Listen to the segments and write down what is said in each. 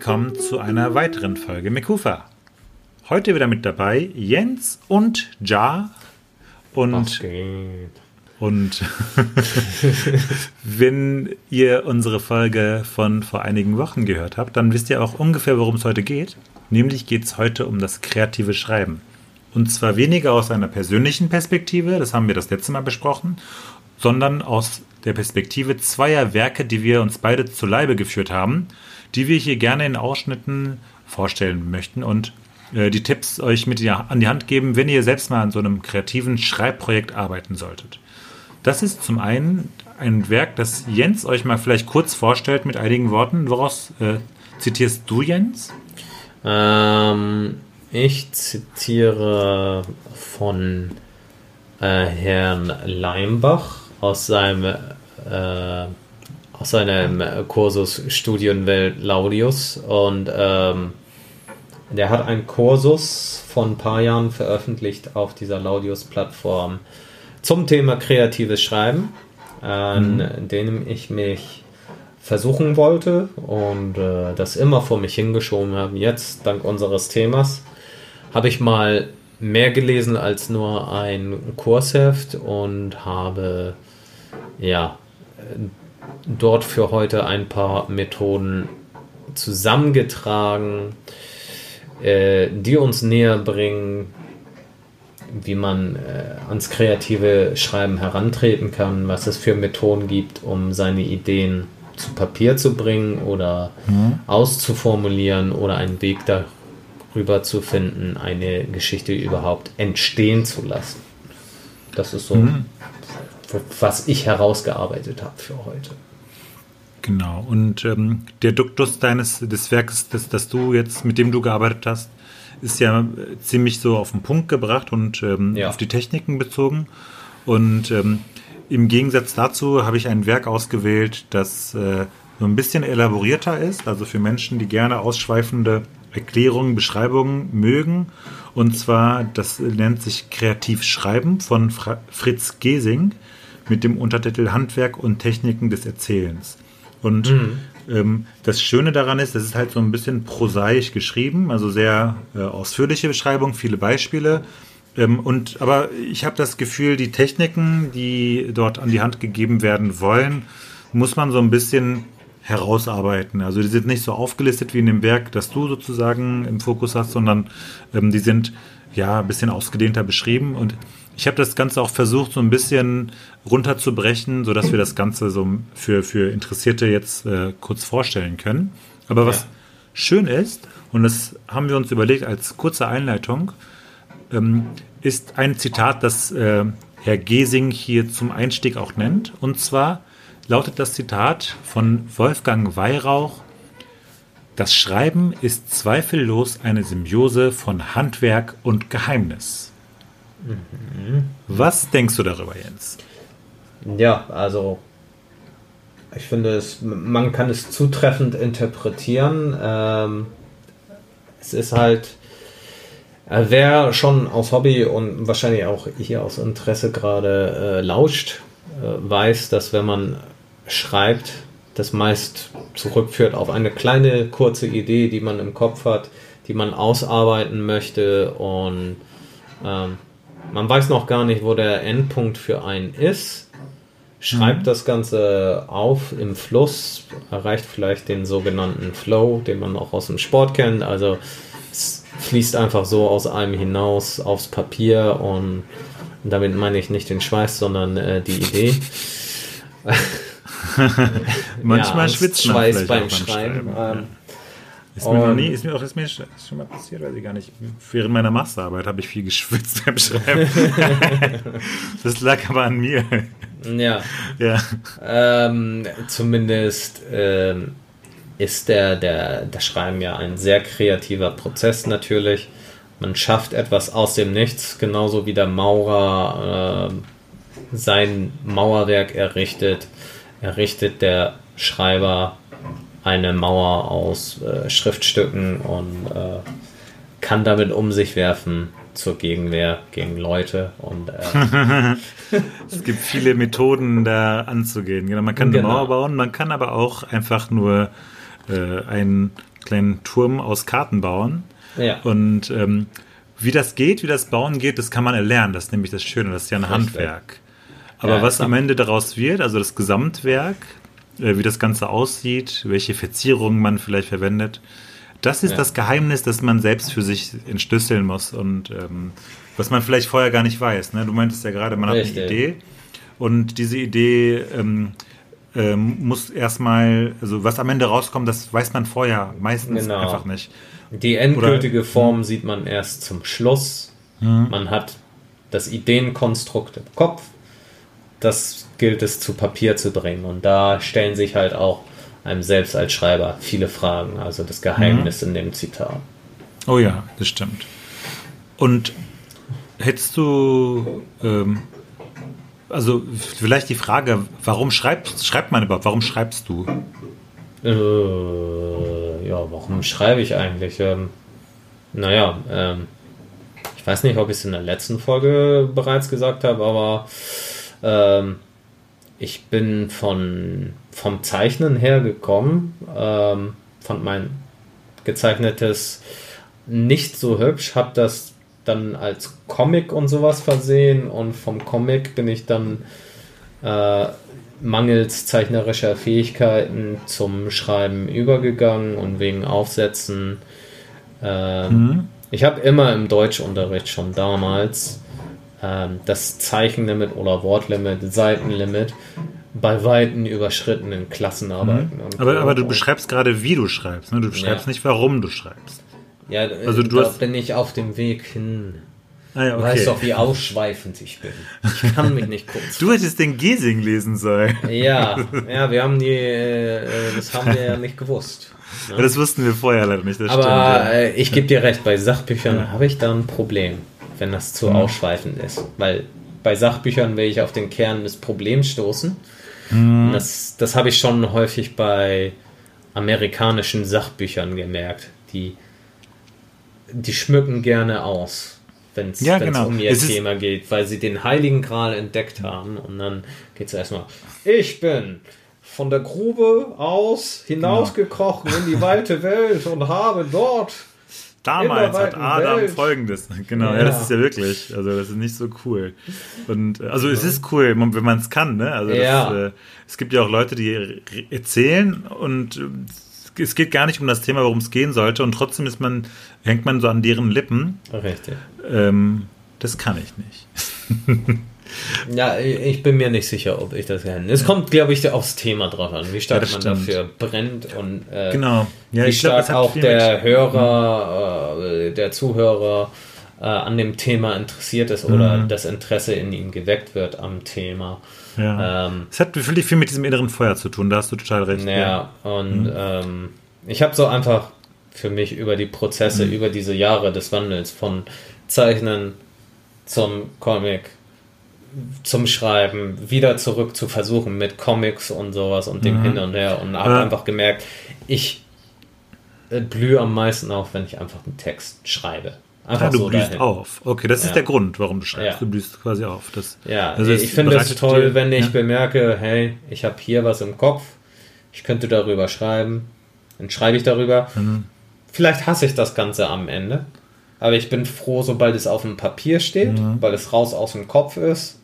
Willkommen zu einer weiteren Folge Mekufa. Heute wieder mit dabei Jens und Ja. Und, und wenn ihr unsere Folge von vor einigen Wochen gehört habt, dann wisst ihr auch ungefähr, worum es heute geht. Nämlich geht es heute um das kreative Schreiben. Und zwar weniger aus einer persönlichen Perspektive, das haben wir das letzte Mal besprochen, sondern aus der Perspektive zweier Werke, die wir uns beide zu Leibe geführt haben, die wir hier gerne in Ausschnitten vorstellen möchten und äh, die Tipps euch mit an die Hand geben, wenn ihr selbst mal an so einem kreativen Schreibprojekt arbeiten solltet. Das ist zum einen ein Werk, das Jens euch mal vielleicht kurz vorstellt mit einigen Worten. Woraus äh, zitierst du, Jens? Ähm, ich zitiere von äh, Herrn Leimbach aus seinem, äh, aus seinem Kursus Studienwelt Laudius und ähm, der hat einen Kursus von ein paar Jahren veröffentlicht auf dieser Laudius-Plattform zum Thema kreatives Schreiben, an mhm. dem ich mich versuchen wollte und äh, das immer vor mich hingeschoben habe. Jetzt, dank unseres Themas, habe ich mal mehr gelesen als nur ein Kursheft und habe ja dort für heute ein paar Methoden zusammengetragen, äh, die uns näher bringen, wie man äh, ans kreative Schreiben herantreten kann, was es für Methoden gibt, um seine Ideen zu Papier zu bringen oder mhm. auszuformulieren oder einen Weg darüber zu finden, eine Geschichte überhaupt entstehen zu lassen. Das ist so, mhm. Was ich herausgearbeitet habe für heute. Genau. Und ähm, der Duktus deines des Werkes, das, das du jetzt, mit dem du gearbeitet hast, ist ja ziemlich so auf den Punkt gebracht und ähm, ja. auf die Techniken bezogen. Und ähm, im Gegensatz dazu habe ich ein Werk ausgewählt, das äh, so ein bisschen elaborierter ist, also für Menschen, die gerne ausschweifende Erklärungen, Beschreibungen mögen. Und zwar, das nennt sich Kreativ Schreiben von Fra Fritz Gesing mit dem Untertitel Handwerk und Techniken des Erzählens. Und mhm. ähm, das Schöne daran ist, das ist halt so ein bisschen prosaisch geschrieben, also sehr äh, ausführliche Beschreibung, viele Beispiele. Ähm, und aber ich habe das Gefühl, die Techniken, die dort an die Hand gegeben werden wollen, muss man so ein bisschen herausarbeiten. Also die sind nicht so aufgelistet wie in dem Werk, das du sozusagen im Fokus hast, sondern ähm, die sind ja ein bisschen ausgedehnter beschrieben und ich habe das Ganze auch versucht, so ein bisschen runterzubrechen, sodass wir das Ganze so für, für Interessierte jetzt äh, kurz vorstellen können. Aber was ja. schön ist, und das haben wir uns überlegt als kurze Einleitung, ähm, ist ein Zitat, das äh, Herr Gesing hier zum Einstieg auch nennt. Und zwar lautet das Zitat von Wolfgang Weihrauch, das Schreiben ist zweifellos eine Symbiose von Handwerk und Geheimnis. Mhm. Was denkst du darüber, Jens? Ja, also ich finde, es, man kann es zutreffend interpretieren. Ähm, es ist halt, äh, wer schon aus Hobby und wahrscheinlich auch hier aus Interesse gerade äh, lauscht, äh, weiß, dass wenn man schreibt, das meist zurückführt auf eine kleine kurze Idee, die man im Kopf hat, die man ausarbeiten möchte und ähm, man weiß noch gar nicht, wo der Endpunkt für einen ist. Schreibt mhm. das Ganze auf im Fluss, erreicht vielleicht den sogenannten Flow, den man auch aus dem Sport kennt. Also es fließt einfach so aus einem hinaus aufs Papier und damit meine ich nicht den Schweiß, sondern äh, die Idee. Manchmal ja, schwitzt man Schweiß beim, beim Schreiben. Schreiben. Ähm, ist mir noch nie, ist mir auch ist mir schon mal passiert, weiß ich gar nicht. Während meiner Masterarbeit habe ich viel geschwitzt beim Schreiben. das lag aber an mir. Ja. ja. Ähm, zumindest ähm, ist der, der, das Schreiben ja ein sehr kreativer Prozess natürlich. Man schafft etwas aus dem Nichts, genauso wie der Maurer äh, sein Mauerwerk errichtet, errichtet der Schreiber eine Mauer aus äh, Schriftstücken und äh, kann damit um sich werfen zur Gegenwehr gegen Leute und äh, es gibt viele Methoden da anzugehen. Genau, man kann genau. eine Mauer bauen, man kann aber auch einfach nur äh, ein kleinen Turm aus Karten bauen. Ja. Und ähm, wie das geht, wie das Bauen geht, das kann man erlernen. Das ist nämlich das Schöne, das ist ja ein Richtig. Handwerk. Aber ja, was am Ende daraus wird, also das Gesamtwerk, äh, wie das Ganze aussieht, welche Verzierungen man vielleicht verwendet, das ist ja. das Geheimnis, das man selbst für sich entschlüsseln muss und ähm, was man vielleicht vorher gar nicht weiß. Ne? Du meintest ja gerade, man Richtig. hat eine Idee und diese Idee ähm, ähm, muss erstmal, also was am Ende rauskommt, das weiß man vorher meistens genau. einfach nicht. Die endgültige Oder, Form sieht man erst zum Schluss. Hm. Man hat das Ideenkonstrukt im Kopf. Das gilt es zu Papier zu bringen. Und da stellen sich halt auch einem selbst als Schreiber viele Fragen. Also das Geheimnis mhm. in dem Zitat. Oh ja, das stimmt. Und hättest du ähm, also vielleicht die Frage, warum schreibt, schreibt man überhaupt? Warum schreibst du? Äh, ja, warum schreibe ich eigentlich? Ähm, naja, ähm, ich weiß nicht, ob ich es in der letzten Folge bereits gesagt habe, aber ähm, ich bin von, vom Zeichnen her gekommen, ähm, fand mein gezeichnetes nicht so hübsch, habe das dann als Comic und sowas versehen und vom Comic bin ich dann äh, mangels zeichnerischer Fähigkeiten zum Schreiben übergegangen und wegen Aufsätzen. Äh, mhm. Ich habe immer im Deutschunterricht schon damals äh, das Zeichenlimit oder Wortlimit, Seitenlimit bei Weitem überschrittenen Klassenarbeiten. Mhm. Aber, aber du beschreibst gerade, wie du schreibst. Ne? Du beschreibst ja. nicht, warum du schreibst. Ja, also du da hast... bin ich auf dem Weg hin. Ah ja, okay. Du weißt doch, wie ausschweifend ich bin. Ich kann mich nicht kurz. du hättest den Gesing lesen sollen. Ja, ja, wir haben die, äh, das haben wir ja nicht gewusst. Ne? Das wussten wir vorher leider nicht. Aber stimmt, ja. äh, ich gebe dir recht, bei Sachbüchern habe ich da ein Problem, wenn das zu mhm. ausschweifend ist. Weil bei Sachbüchern will ich auf den Kern des Problems stoßen. Mhm. Das, das habe ich schon häufig bei amerikanischen Sachbüchern gemerkt, die die schmücken gerne aus, wenn es ja, genau. um ihr es Thema geht, weil sie den Heiligen Gral entdeckt haben. Und dann geht es erstmal, ich bin von der Grube aus hinausgekrochen genau. in die weite Welt und habe dort Damals hat Adam Welt. folgendes. Genau, ja. ja. das ist ja wirklich. Also, das ist nicht so cool. Und also es ist cool, wenn man es kann, ne? Also das, äh, es gibt ja auch Leute, die erzählen und es geht gar nicht um das Thema, worum es gehen sollte, und trotzdem ist man, hängt man so an deren Lippen. Richtig. Ähm, das kann ich nicht. ja, ich bin mir nicht sicher, ob ich das kann. Es kommt, glaube ich, aufs Thema drauf an, wie stark ja, man dafür brennt und äh, genau. ja, wie stark glaub, auch der Hörer, äh, der Zuhörer äh, an dem Thema interessiert ist oder mhm. das Interesse in ihm geweckt wird am Thema. Ja. Ähm, es hat wirklich viel mit diesem inneren Feuer zu tun, da hast du total recht. Ja, ja. und mhm. ähm, ich habe so einfach für mich über die Prozesse, mhm. über diese Jahre des Wandels von Zeichnen zum Comic, zum Schreiben, wieder zurück zu versuchen mit Comics und sowas und dem mhm. Hin und Her und habe ja. einfach gemerkt, ich äh, blühe am meisten auf, wenn ich einfach einen Text schreibe. Einfach ah, du so blühst dahin. auf. Okay, das ist ja. der Grund, warum du schreibst. Ja. Du blühst quasi auf. Das, ja, also ich finde es toll, dir, wenn ich ja. bemerke, hey, ich habe hier was im Kopf, ich könnte darüber schreiben, dann schreibe ich darüber. Mhm. Vielleicht hasse ich das Ganze am Ende, aber ich bin froh, sobald es auf dem Papier steht, mhm. weil es raus aus dem Kopf ist.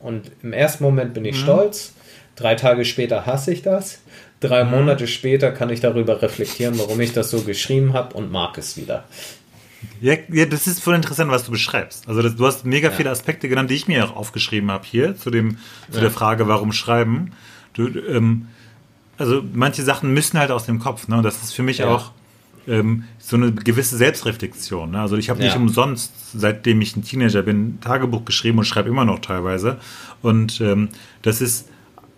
Und im ersten Moment bin ich mhm. stolz, drei Tage später hasse ich das. Drei mhm. Monate später kann ich darüber reflektieren, warum ich das so geschrieben habe und mag es wieder. Ja, ja, das ist voll interessant, was du beschreibst. Also das, du hast mega ja. viele Aspekte genannt, die ich mir auch aufgeschrieben habe hier zu dem zu ja. der Frage, warum schreiben. Du, ähm, also manche Sachen müssen halt aus dem Kopf. Ne? Und das ist für mich auch ähm, so eine gewisse Selbstreflexion. Ne? Also ich habe nicht umsonst, seitdem ich ein Teenager bin, Tagebuch geschrieben und schreibe immer noch teilweise. Und ähm, das ist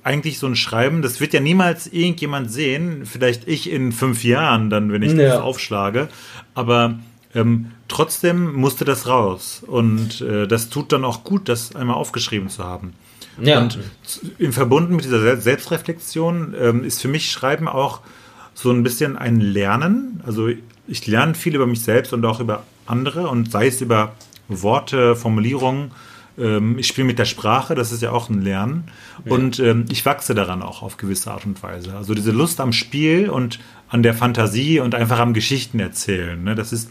eigentlich so ein Schreiben, das wird ja niemals irgendjemand sehen. Vielleicht ich in fünf Jahren dann, wenn ich das aufschlage. Aber ähm, trotzdem musste das raus. Und äh, das tut dann auch gut, das einmal aufgeschrieben zu haben. Ja. Und im Verbunden mit dieser Selbstreflexion ähm, ist für mich Schreiben auch so ein bisschen ein Lernen. Also ich lerne viel über mich selbst und auch über andere und sei es über Worte, Formulierungen, ähm, ich spiele mit der Sprache, das ist ja auch ein Lernen. Ja. Und ähm, ich wachse daran auch auf gewisse Art und Weise. Also diese Lust am Spiel und an der Fantasie und einfach am Geschichten erzählen. Ne? Das ist,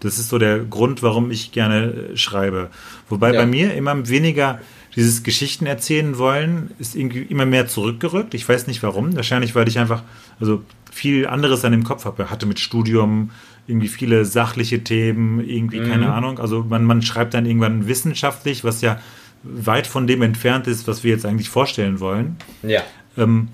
das ist so der Grund, warum ich gerne äh, schreibe. Wobei ja. bei mir immer weniger dieses Geschichten erzählen wollen, ist irgendwie immer mehr zurückgerückt. Ich weiß nicht warum. Wahrscheinlich, weil ich einfach, also viel anderes an dem Kopf habe. Hatte mit Studium irgendwie viele sachliche Themen, irgendwie mhm. keine Ahnung. Also man, man schreibt dann irgendwann wissenschaftlich, was ja weit von dem entfernt ist, was wir jetzt eigentlich vorstellen wollen. Ja. Ähm,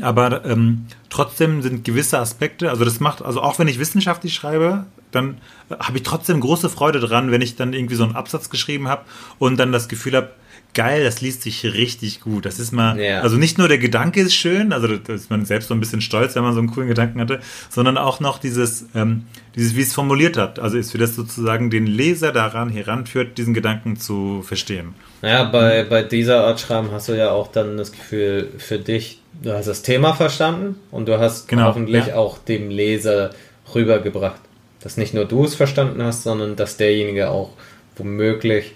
aber ähm, trotzdem sind gewisse Aspekte, also das macht, also auch wenn ich wissenschaftlich schreibe, dann habe ich trotzdem große Freude dran, wenn ich dann irgendwie so einen Absatz geschrieben habe und dann das Gefühl habe, geil, das liest sich richtig gut. Das ist mal, ja. also nicht nur der Gedanke ist schön, also da ist man selbst so ein bisschen stolz, wenn man so einen coolen Gedanken hatte, sondern auch noch dieses, ähm, dieses, wie es formuliert hat. Also ist für das sozusagen den Leser daran heranführt, diesen Gedanken zu verstehen. Ja, bei, bei dieser Art Schreiben hast du ja auch dann das Gefühl für dich, du hast das Thema verstanden und du hast genau, hoffentlich ja. auch dem Leser rübergebracht, dass nicht nur du es verstanden hast, sondern dass derjenige auch womöglich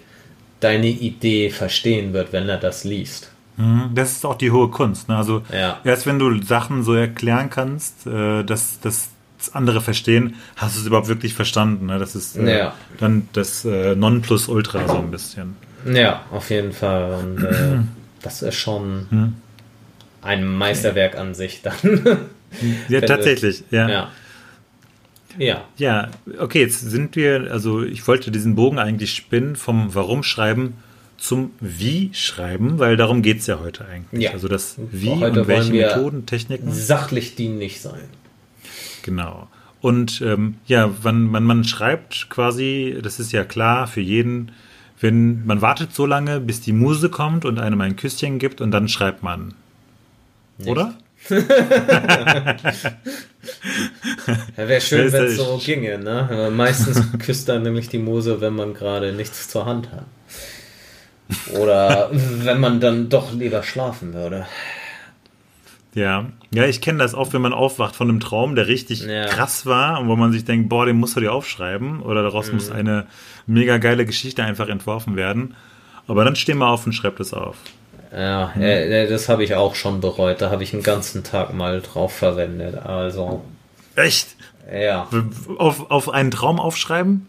deine Idee verstehen wird, wenn er das liest. Mhm, das ist auch die hohe Kunst. Ne? Also ja. erst wenn du Sachen so erklären kannst, äh, dass das andere verstehen, hast du es überhaupt wirklich verstanden. Ne? Das ist äh, ja. dann das äh, Nonplusultra so ein bisschen. Ja, auf jeden Fall. Und äh, das ist schon hm. ein Meisterwerk an sich dann. ja, tatsächlich. ja. ja. Ja. Ja, okay, jetzt sind wir, also ich wollte diesen Bogen eigentlich spinnen vom Warum schreiben zum Wie schreiben, weil darum geht es ja heute eigentlich. Ja. Also das Wie heute und welche Methoden, Techniken. Sachlich dienlich sein. Genau. Und ähm, ja, wann man, man schreibt quasi, das ist ja klar für jeden, wenn man wartet so lange, bis die Muse kommt und einem ein Küsschen gibt und dann schreibt man. Nicht. Oder? ja, Wäre schön, wenn es so ginge, ne? Meistens küsst dann nämlich die Muse, wenn man gerade nichts zur Hand hat. Oder wenn man dann doch lieber schlafen würde. Ja, ja, ich kenne das auch, wenn man aufwacht von einem Traum, der richtig ja. krass war und wo man sich denkt, boah, den musst du dir aufschreiben oder daraus mhm. muss eine mega geile Geschichte einfach entworfen werden. Aber dann stehen wir auf und schreibt es auf. Ja, hm. äh, das habe ich auch schon bereut. Da habe ich einen ganzen Tag mal drauf verwendet. Also. Echt? Ja. Auf, auf einen Traum aufschreiben?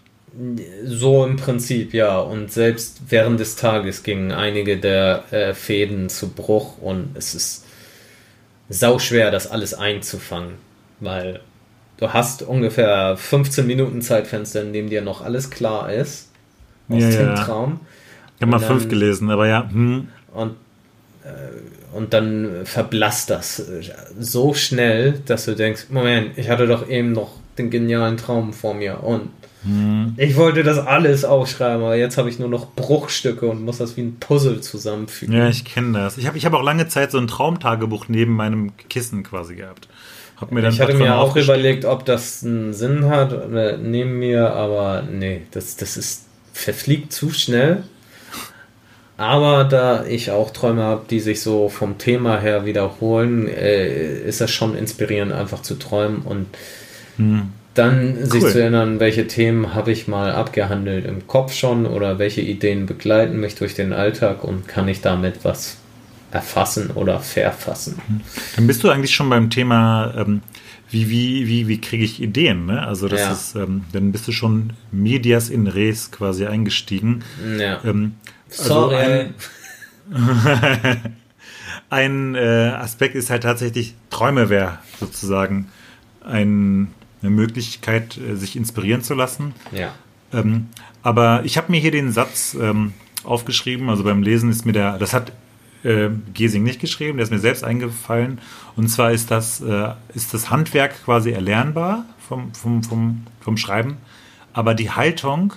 So im Prinzip, ja. Und selbst während des Tages gingen einige der äh, Fäden zu Bruch und es ist sauschwer, das alles einzufangen. Weil du hast ungefähr 15 Minuten Zeitfenster, in dem dir noch alles klar ist. Aus ja, dem ja. Traum. Ich habe mal fünf gelesen, aber ja. Hm. Und äh, und dann verblasst das so schnell, dass du denkst, Moment, ich hatte doch eben noch den genialen Traum vor mir und hm. ich wollte das alles aufschreiben, aber jetzt habe ich nur noch Bruchstücke und muss das wie ein Puzzle zusammenfügen. Ja, ich kenne das. Ich habe ich hab auch lange Zeit so ein Traumtagebuch neben meinem Kissen quasi gehabt. ich hatte mir auch überlegt, ob das einen Sinn hat neben mir, aber nee, das, das ist verfliegt zu schnell. Aber da ich auch Träume habe, die sich so vom Thema her wiederholen, äh, ist es schon inspirierend, einfach zu träumen und hm. dann cool. sich zu erinnern, welche Themen habe ich mal abgehandelt im Kopf schon oder welche Ideen begleiten mich durch den Alltag und kann ich damit was erfassen oder verfassen. Hm. Dann bist du eigentlich schon beim Thema, ähm, wie, wie, wie, wie kriege ich Ideen? Ne? Also das ja. ist, ähm, dann bist du schon Medias in Res quasi eingestiegen. Ja. Ähm, also Sorry. ein, ein äh, Aspekt ist halt tatsächlich, Träume wäre sozusagen ein, eine Möglichkeit, äh, sich inspirieren zu lassen. Ja. Ähm, aber ich habe mir hier den Satz ähm, aufgeschrieben, also beim Lesen ist mir der, das hat äh, Gesing nicht geschrieben, der ist mir selbst eingefallen. Und zwar ist das, äh, ist das Handwerk quasi erlernbar vom, vom, vom, vom Schreiben, aber die Haltung,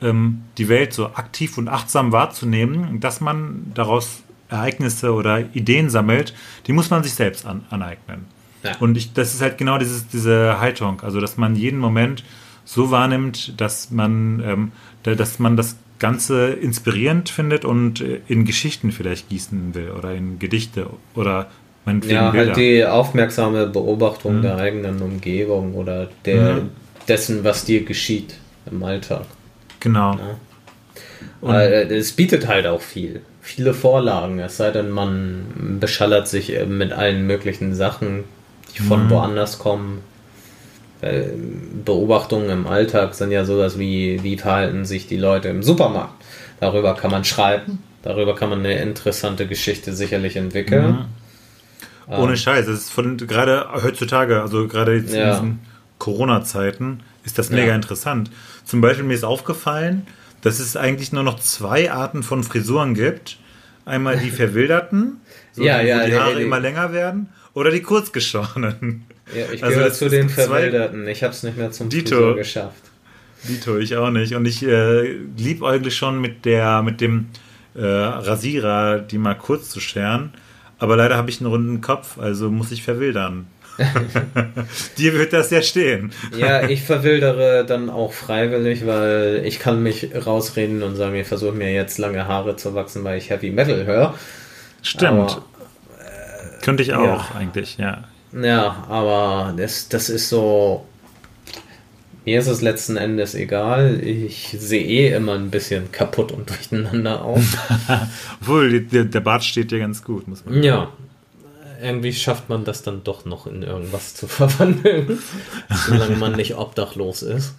ähm, die Welt so aktiv und achtsam wahrzunehmen, dass man daraus Ereignisse oder Ideen sammelt, die muss man sich selbst an, aneignen. Ja. Und ich, das ist halt genau dieses, diese Haltung, also dass man jeden Moment so wahrnimmt, dass man, ähm, dass man das Ganze inspirierend findet und äh, in Geschichten vielleicht gießen will oder in Gedichte oder meinetwegen Ja, Bilder. halt die aufmerksame Beobachtung mhm. der eigenen Umgebung oder der, mhm. dessen, was dir geschieht im Alltag. Genau. Ja. äh, es bietet halt auch viel. Viele Vorlagen, es sei denn, man beschallert sich mit allen möglichen Sachen, die von mhm. woanders kommen. Beobachtungen im Alltag sind ja sowas wie, wie verhalten sich die Leute im Supermarkt. Darüber kann man schreiben, darüber kann man eine interessante Geschichte sicherlich entwickeln. Mhm. Ohne ähm, Scheiß, es ist von gerade heutzutage, also gerade jetzt ja. in diesen Corona-Zeiten, ist das mega ja. interessant. Zum Beispiel mir ist aufgefallen, dass es eigentlich nur noch zwei Arten von Frisuren gibt. Einmal die verwilderten, so ja, die, ja, wo die Haare immer länger werden, oder die kurzgeschorenen. Ja, ich also gehöre zu den Verwilderten. Ich habe es nicht mehr zum Dito. Friseur geschafft. Dito, ich auch nicht. Und ich äh, eigentlich schon mit der, mit dem äh, Rasierer, die mal kurz zu scheren. Aber leider habe ich einen runden Kopf, also muss ich verwildern. Dir wird das ja stehen. ja, ich verwildere dann auch freiwillig, weil ich kann mich rausreden und sagen, ich versuche mir jetzt lange Haare zu wachsen, weil ich Heavy Metal höre. Stimmt. Aber, äh, Könnte ich auch ja. eigentlich, ja. Ja, aber das, das ist so. Mir ist es letzten Endes egal. Ich sehe eh immer ein bisschen kaputt und durcheinander aus. Obwohl, der, der Bart steht dir ganz gut, muss man sagen. Ja. Irgendwie schafft man das dann doch noch in irgendwas zu verwandeln, solange man nicht obdachlos ist.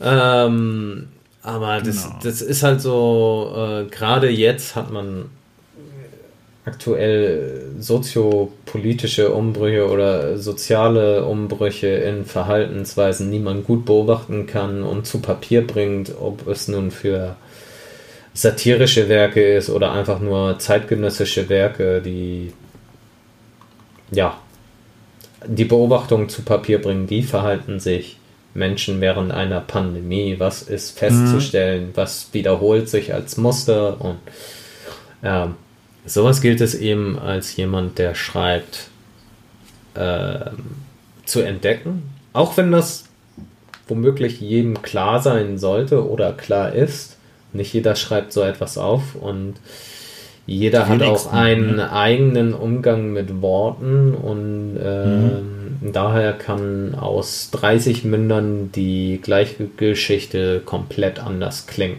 Ähm, aber das, genau. das ist halt so, äh, gerade jetzt hat man aktuell soziopolitische Umbrüche oder soziale Umbrüche in Verhaltensweisen, die man gut beobachten kann und zu Papier bringt, ob es nun für satirische Werke ist oder einfach nur zeitgenössische Werke, die ja die Beobachtung zu Papier bringen, wie verhalten sich Menschen während einer Pandemie, was ist festzustellen, mhm. was wiederholt sich als Muster und ja, Sowas gilt es eben als jemand, der schreibt, äh, zu entdecken. Auch wenn das womöglich jedem klar sein sollte oder klar ist. Nicht jeder schreibt so etwas auf und jeder hat auch einen ne? eigenen Umgang mit Worten und äh, mhm. daher kann aus 30 Mündern die gleiche Geschichte komplett anders klingen.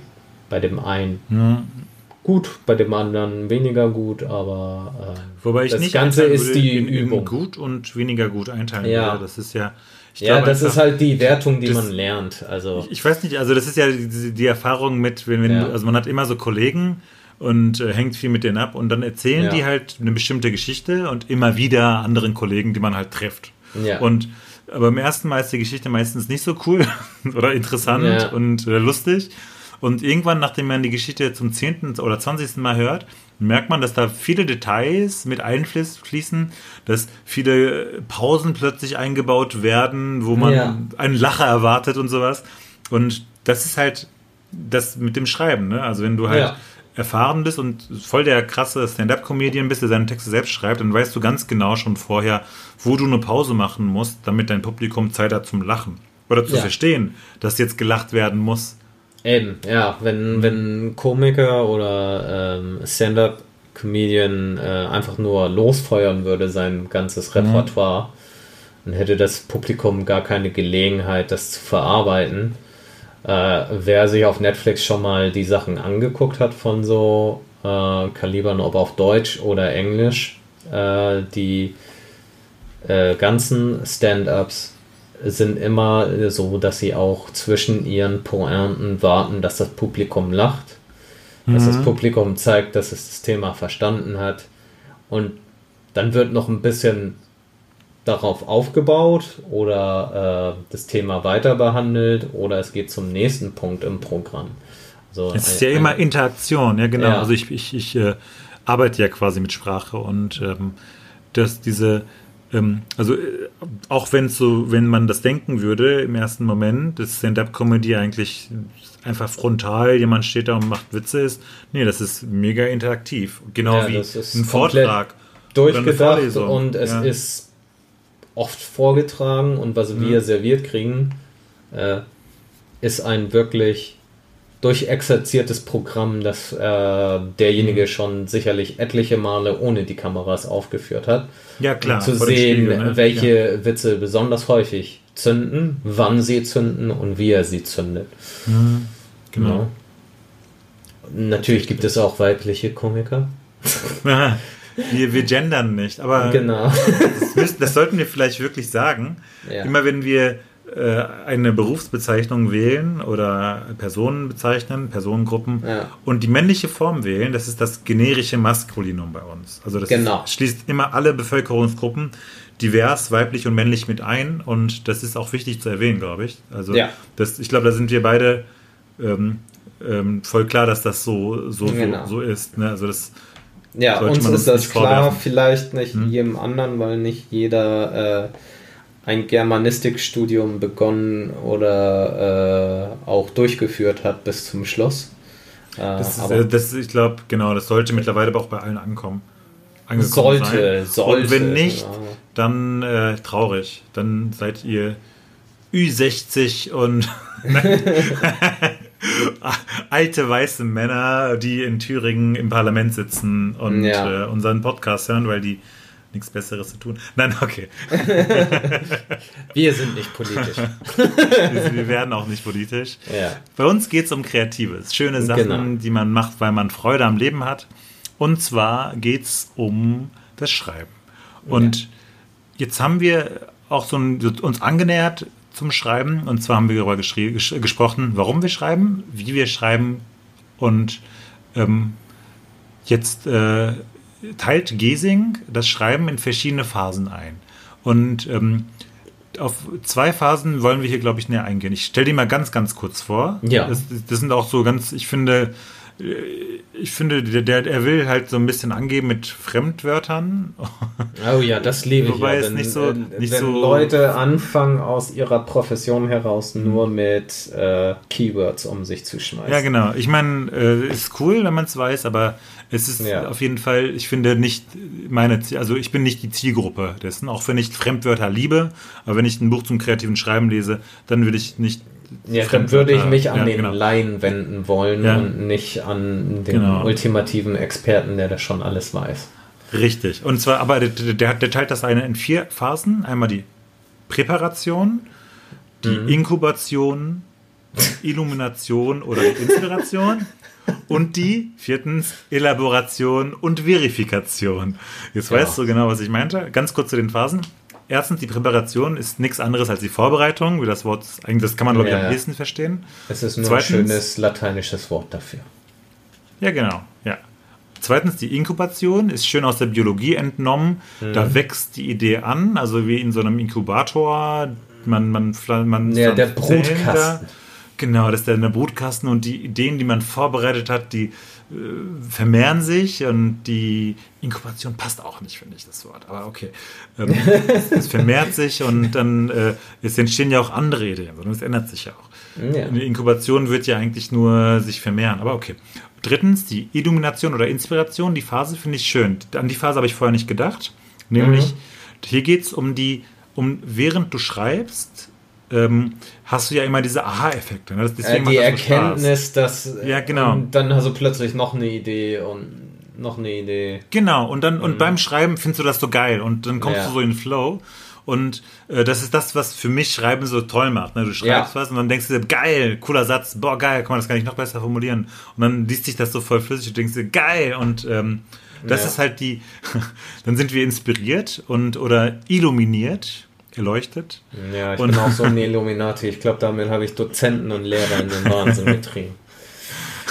Bei dem einen. Ja gut, bei dem anderen weniger gut, aber äh, Wobei ich das nicht Ganze ist die in, Übung. In gut und weniger gut einteilen ja. würde. Das ist ja. ja, glaube, das einfach, ist halt die Wertung, die das, man lernt. Also ich, ich, weiß nicht, also das ist ja die, die Erfahrung mit, wenn, wenn ja. also man hat immer so Kollegen und äh, hängt viel mit denen ab und dann erzählen ja. die halt eine bestimmte Geschichte und immer wieder anderen Kollegen, die man halt trifft. Ja. Und aber im ersten Mal ist die Geschichte meistens nicht so cool oder interessant und äh, lustig. Und irgendwann, nachdem man die Geschichte zum 10. oder 20. Mal hört, merkt man, dass da viele Details mit einfließen, dass viele Pausen plötzlich eingebaut werden, wo man ja. einen Lacher erwartet und sowas. Und das ist halt das mit dem Schreiben, ne? Also wenn du halt ja. Erfahren bist und voll der krasse Stand-up-Comedian bist, der seine Texte selbst schreibt, dann weißt du ganz genau schon vorher, wo du eine Pause machen musst, damit dein Publikum Zeit hat zum Lachen. Oder zu ja. verstehen, dass jetzt gelacht werden muss. Eben, ja, wenn, wenn Komiker oder ähm, Stand-up-Comedian äh, einfach nur losfeuern würde, sein ganzes mhm. Repertoire, dann hätte das Publikum gar keine Gelegenheit, das zu verarbeiten. Äh, wer sich auf Netflix schon mal die Sachen angeguckt hat von so äh, Kalibern, ob auf Deutsch oder Englisch, äh, die äh, ganzen Stand-ups sind immer so, dass sie auch zwischen ihren Pointen warten, dass das Publikum lacht, mhm. dass das mhm. Publikum zeigt, dass es das Thema verstanden hat und dann wird noch ein bisschen darauf aufgebaut oder äh, das Thema weiter behandelt oder es geht zum nächsten Punkt im Programm. Also es ist ein, ja immer Interaktion, ja genau. Ja. Also ich, ich, ich äh, arbeite ja quasi mit Sprache und ähm, dass diese ähm, also äh, auch wenn so, wenn man das denken würde im ersten Moment, dass Stand-up-Comedy eigentlich einfach frontal, jemand steht da und macht Witze ist. Nee, das ist mega interaktiv. Genau ja, wie ein Vortrag. Durchgedacht und es ja. ist oft vorgetragen und was wir mhm. serviert kriegen, äh, ist ein wirklich durchexerziertes Programm, das äh, derjenige mhm. schon sicherlich etliche Male ohne die Kameras aufgeführt hat. Ja, klar. Um zu sehen, Spiegel, ne? welche ja. Witze besonders häufig zünden, wann sie zünden und wie er sie zündet. Mhm. Genau. Natürlich gibt es auch weibliche Komiker. wir, wir gendern nicht, aber genau. das, müssen, das sollten wir vielleicht wirklich sagen. Ja. Immer wenn wir äh, eine Berufsbezeichnung wählen oder Personen bezeichnen, Personengruppen ja. und die männliche Form wählen, das ist das generische Maskulinum bei uns. Also das genau. schließt immer alle Bevölkerungsgruppen divers, weiblich und männlich mit ein und das ist auch wichtig zu erwähnen, glaube ich. Also ja. das, ich glaube, da sind wir beide ähm, ähm, voll klar, dass das so, so, genau. so, so, ist. Ne? Also das ja, uns ist das klar, vielleicht nicht hm? jedem anderen, weil nicht jeder äh, ein Germanistikstudium begonnen oder äh, auch durchgeführt hat bis zum Schluss. Äh, das ist, äh, das, ich glaube, genau, das sollte mittlerweile aber auch bei allen ankommen. Sollte, sein. sollte. Und wenn nicht, ja. dann äh, traurig. Dann seid ihr Ü60 und alte weiße Männer, die in Thüringen im Parlament sitzen und ja. äh, unseren Podcast hören, weil die nichts Besseres zu tun. Nein, okay. Wir sind nicht politisch. Wir werden auch nicht politisch. Ja. Bei uns geht es um Kreatives. Schöne Sachen, genau. die man macht, weil man Freude am Leben hat. Und zwar geht es um das Schreiben. Und ja. jetzt haben wir auch so ein, uns angenähert zum Schreiben. Und zwar haben wir darüber ges gesprochen, warum wir schreiben, wie wir schreiben. Und ähm, jetzt äh, teilt Gesing das Schreiben in verschiedene Phasen ein. Und ähm, auf zwei Phasen wollen wir hier, glaube ich, näher eingehen. Ich stelle die mal ganz, ganz kurz vor. Ja. Das, das sind auch so ganz, ich finde, ich finde, der, der, er will halt so ein bisschen angeben mit Fremdwörtern. Oh ja, das liebe ich. Wobei ja, es wenn, nicht so, äh, nicht wenn so Leute anfangen, aus ihrer Profession heraus nur mit äh, Keywords um sich zu schmeißen. Ja, genau. Ich meine, äh, ist cool, wenn man es weiß, aber es ist ja. auf jeden Fall, ich finde nicht meine, also ich bin nicht die Zielgruppe dessen, auch wenn ich Fremdwörter liebe, aber wenn ich ein Buch zum kreativen Schreiben lese, dann will ich nicht ja, dann würde ich mich an ja, den genau. Laien wenden wollen ja. und nicht an den genau. ultimativen Experten, der das schon alles weiß. Richtig. Und zwar, aber der, der, der teilt das eine in vier Phasen. Einmal die Präparation, die mhm. Inkubation, Illumination oder Inspiration und die viertens Elaboration und Verifikation. Jetzt ja. weißt du genau, was ich meinte. Ganz kurz zu den Phasen erstens, die Präparation ist nichts anderes als die Vorbereitung, wie das Wort, eigentlich, das kann man, glaube ich, ja, am ehesten verstehen. Es ist nur Zweitens, ein schönes lateinisches Wort dafür. Ja, genau, ja. Zweitens, die Inkubation ist schön aus der Biologie entnommen. Mhm. Da wächst die Idee an, also wie in so einem Inkubator. Man, man, man ja, der Brutkasten. Genau, das ist der Brutkasten und die Ideen, die man vorbereitet hat, die vermehren sich und die Inkubation passt auch nicht, finde ich, das Wort. Aber okay. Ähm, es, es, vermehrt sich und dann äh, es entstehen ja auch andere Ideen, sondern es ändert sich ja auch. Ja. Die Inkubation wird ja eigentlich nur sich vermehren, aber okay. Drittens, die Illumination oder Inspiration, die Phase finde ich schön. An die Phase habe ich vorher nicht gedacht. Nämlich, mhm. hier geht es um die, um während du schreibst, ähm, hast du ja immer diese Aha-Effekte. Ne? Äh, die Erkenntnis, dass ja, genau. Und dann hast du plötzlich noch eine Idee und noch eine Idee. Genau, und dann und mhm. beim Schreiben findest du das so geil und dann kommst ja. du so in den Flow. Und äh, das ist das, was für mich Schreiben so toll macht. Ne? Du schreibst ja. was und dann denkst du dir, geil, cooler Satz, boah, geil, kann man das gar nicht noch besser formulieren. Und dann liest sich das so voll flüssig und denkst dir, geil. Und ähm, das ja. ist halt die, dann sind wir inspiriert und oder illuminiert erleuchtet. Ja, ich und bin auch so ein Illuminati. Ich glaube, damit habe ich Dozenten und Lehrer in den Wahnsinn getrieben.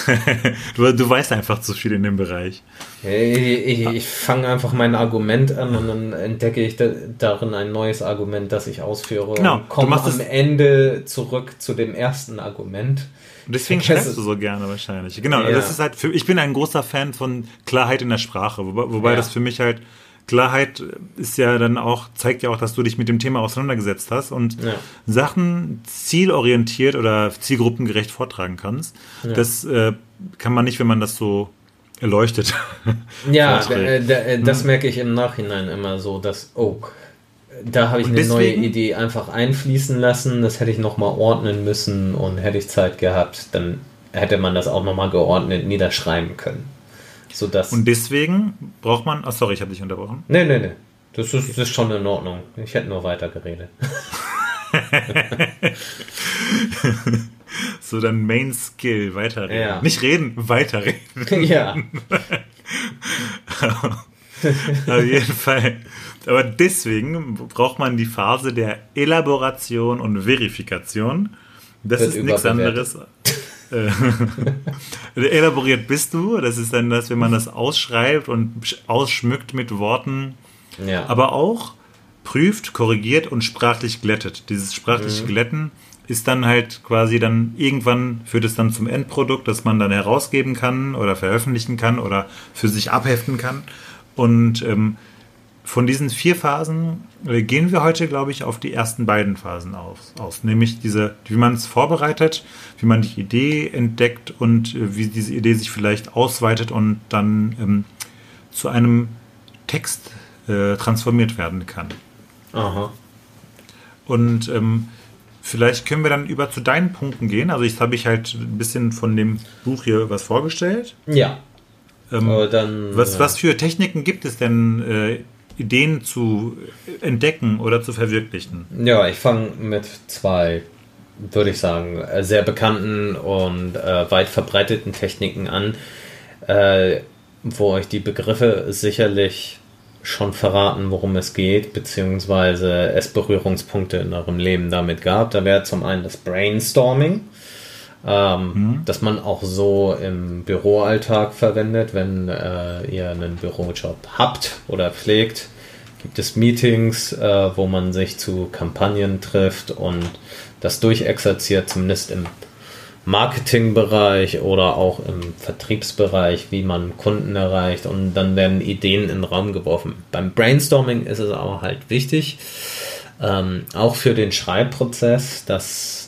du, du weißt einfach zu viel in dem Bereich. Ich, ich, ich fange einfach mein Argument an und dann entdecke ich da, darin ein neues Argument, das ich ausführe. Genau. Und komme am Ende zurück zu dem ersten Argument. Und deswegen schreibst du so gerne wahrscheinlich. Genau, ja. das ist halt für, ich bin ein großer Fan von Klarheit in der Sprache, wobei, wobei ja. das für mich halt Klarheit ist ja dann auch, zeigt ja auch, dass du dich mit dem Thema auseinandergesetzt hast und ja. Sachen zielorientiert oder zielgruppengerecht vortragen kannst. Ja. Das äh, kann man nicht, wenn man das so erleuchtet. Ja, äh, äh, das hm. merke ich im Nachhinein immer so, dass, oh, da habe ich und eine deswegen, neue Idee einfach einfließen lassen, das hätte ich nochmal ordnen müssen und hätte ich Zeit gehabt, dann hätte man das auch nochmal geordnet niederschreiben können. Sodass und deswegen braucht man. Ach, sorry, ich habe dich unterbrochen. Nee, nee, nee. Das ist, das ist schon in Ordnung. Ich hätte nur weiter geredet. so dein Main Skill, weiterreden. Ja. Nicht reden, weiterreden. Ja. Auf jeden Fall. Aber deswegen braucht man die Phase der Elaboration und Verifikation. Das Wird ist nichts anderes. Äh, elaboriert bist du. Das ist dann das, wenn man das ausschreibt und ausschmückt mit Worten. Ja. Aber auch prüft, korrigiert und sprachlich glättet. Dieses sprachliche mhm. Glätten ist dann halt quasi dann irgendwann führt es dann zum Endprodukt, das man dann herausgeben kann oder veröffentlichen kann oder für sich abheften kann. Und ähm, von diesen vier Phasen äh, gehen wir heute, glaube ich, auf die ersten beiden Phasen aus, aus. nämlich diese, wie man es vorbereitet, wie man die Idee entdeckt und äh, wie diese Idee sich vielleicht ausweitet und dann ähm, zu einem Text äh, transformiert werden kann. Aha. Und ähm, vielleicht können wir dann über zu deinen Punkten gehen. Also jetzt habe ich halt ein bisschen von dem Buch hier was vorgestellt. Ja. Ähm, dann, was, ja. was für Techniken gibt es denn, äh, Ideen zu entdecken oder zu verwirklichen? Ja, ich fange mit zwei, würde ich sagen, sehr bekannten und äh, weit verbreiteten Techniken an, äh, wo euch die Begriffe sicherlich schon verraten, worum es geht, beziehungsweise es Berührungspunkte in eurem Leben damit gab. Da wäre zum einen das Brainstorming, ähm, mhm. das man auch so im Büroalltag verwendet, wenn äh, ihr einen Bürojob habt oder pflegt. Gibt es Meetings, äh, wo man sich zu Kampagnen trifft und das durchexerziert, zumindest im Marketingbereich oder auch im Vertriebsbereich, wie man Kunden erreicht und dann werden Ideen in den Raum geworfen. Beim Brainstorming ist es aber halt wichtig, ähm, auch für den Schreibprozess, dass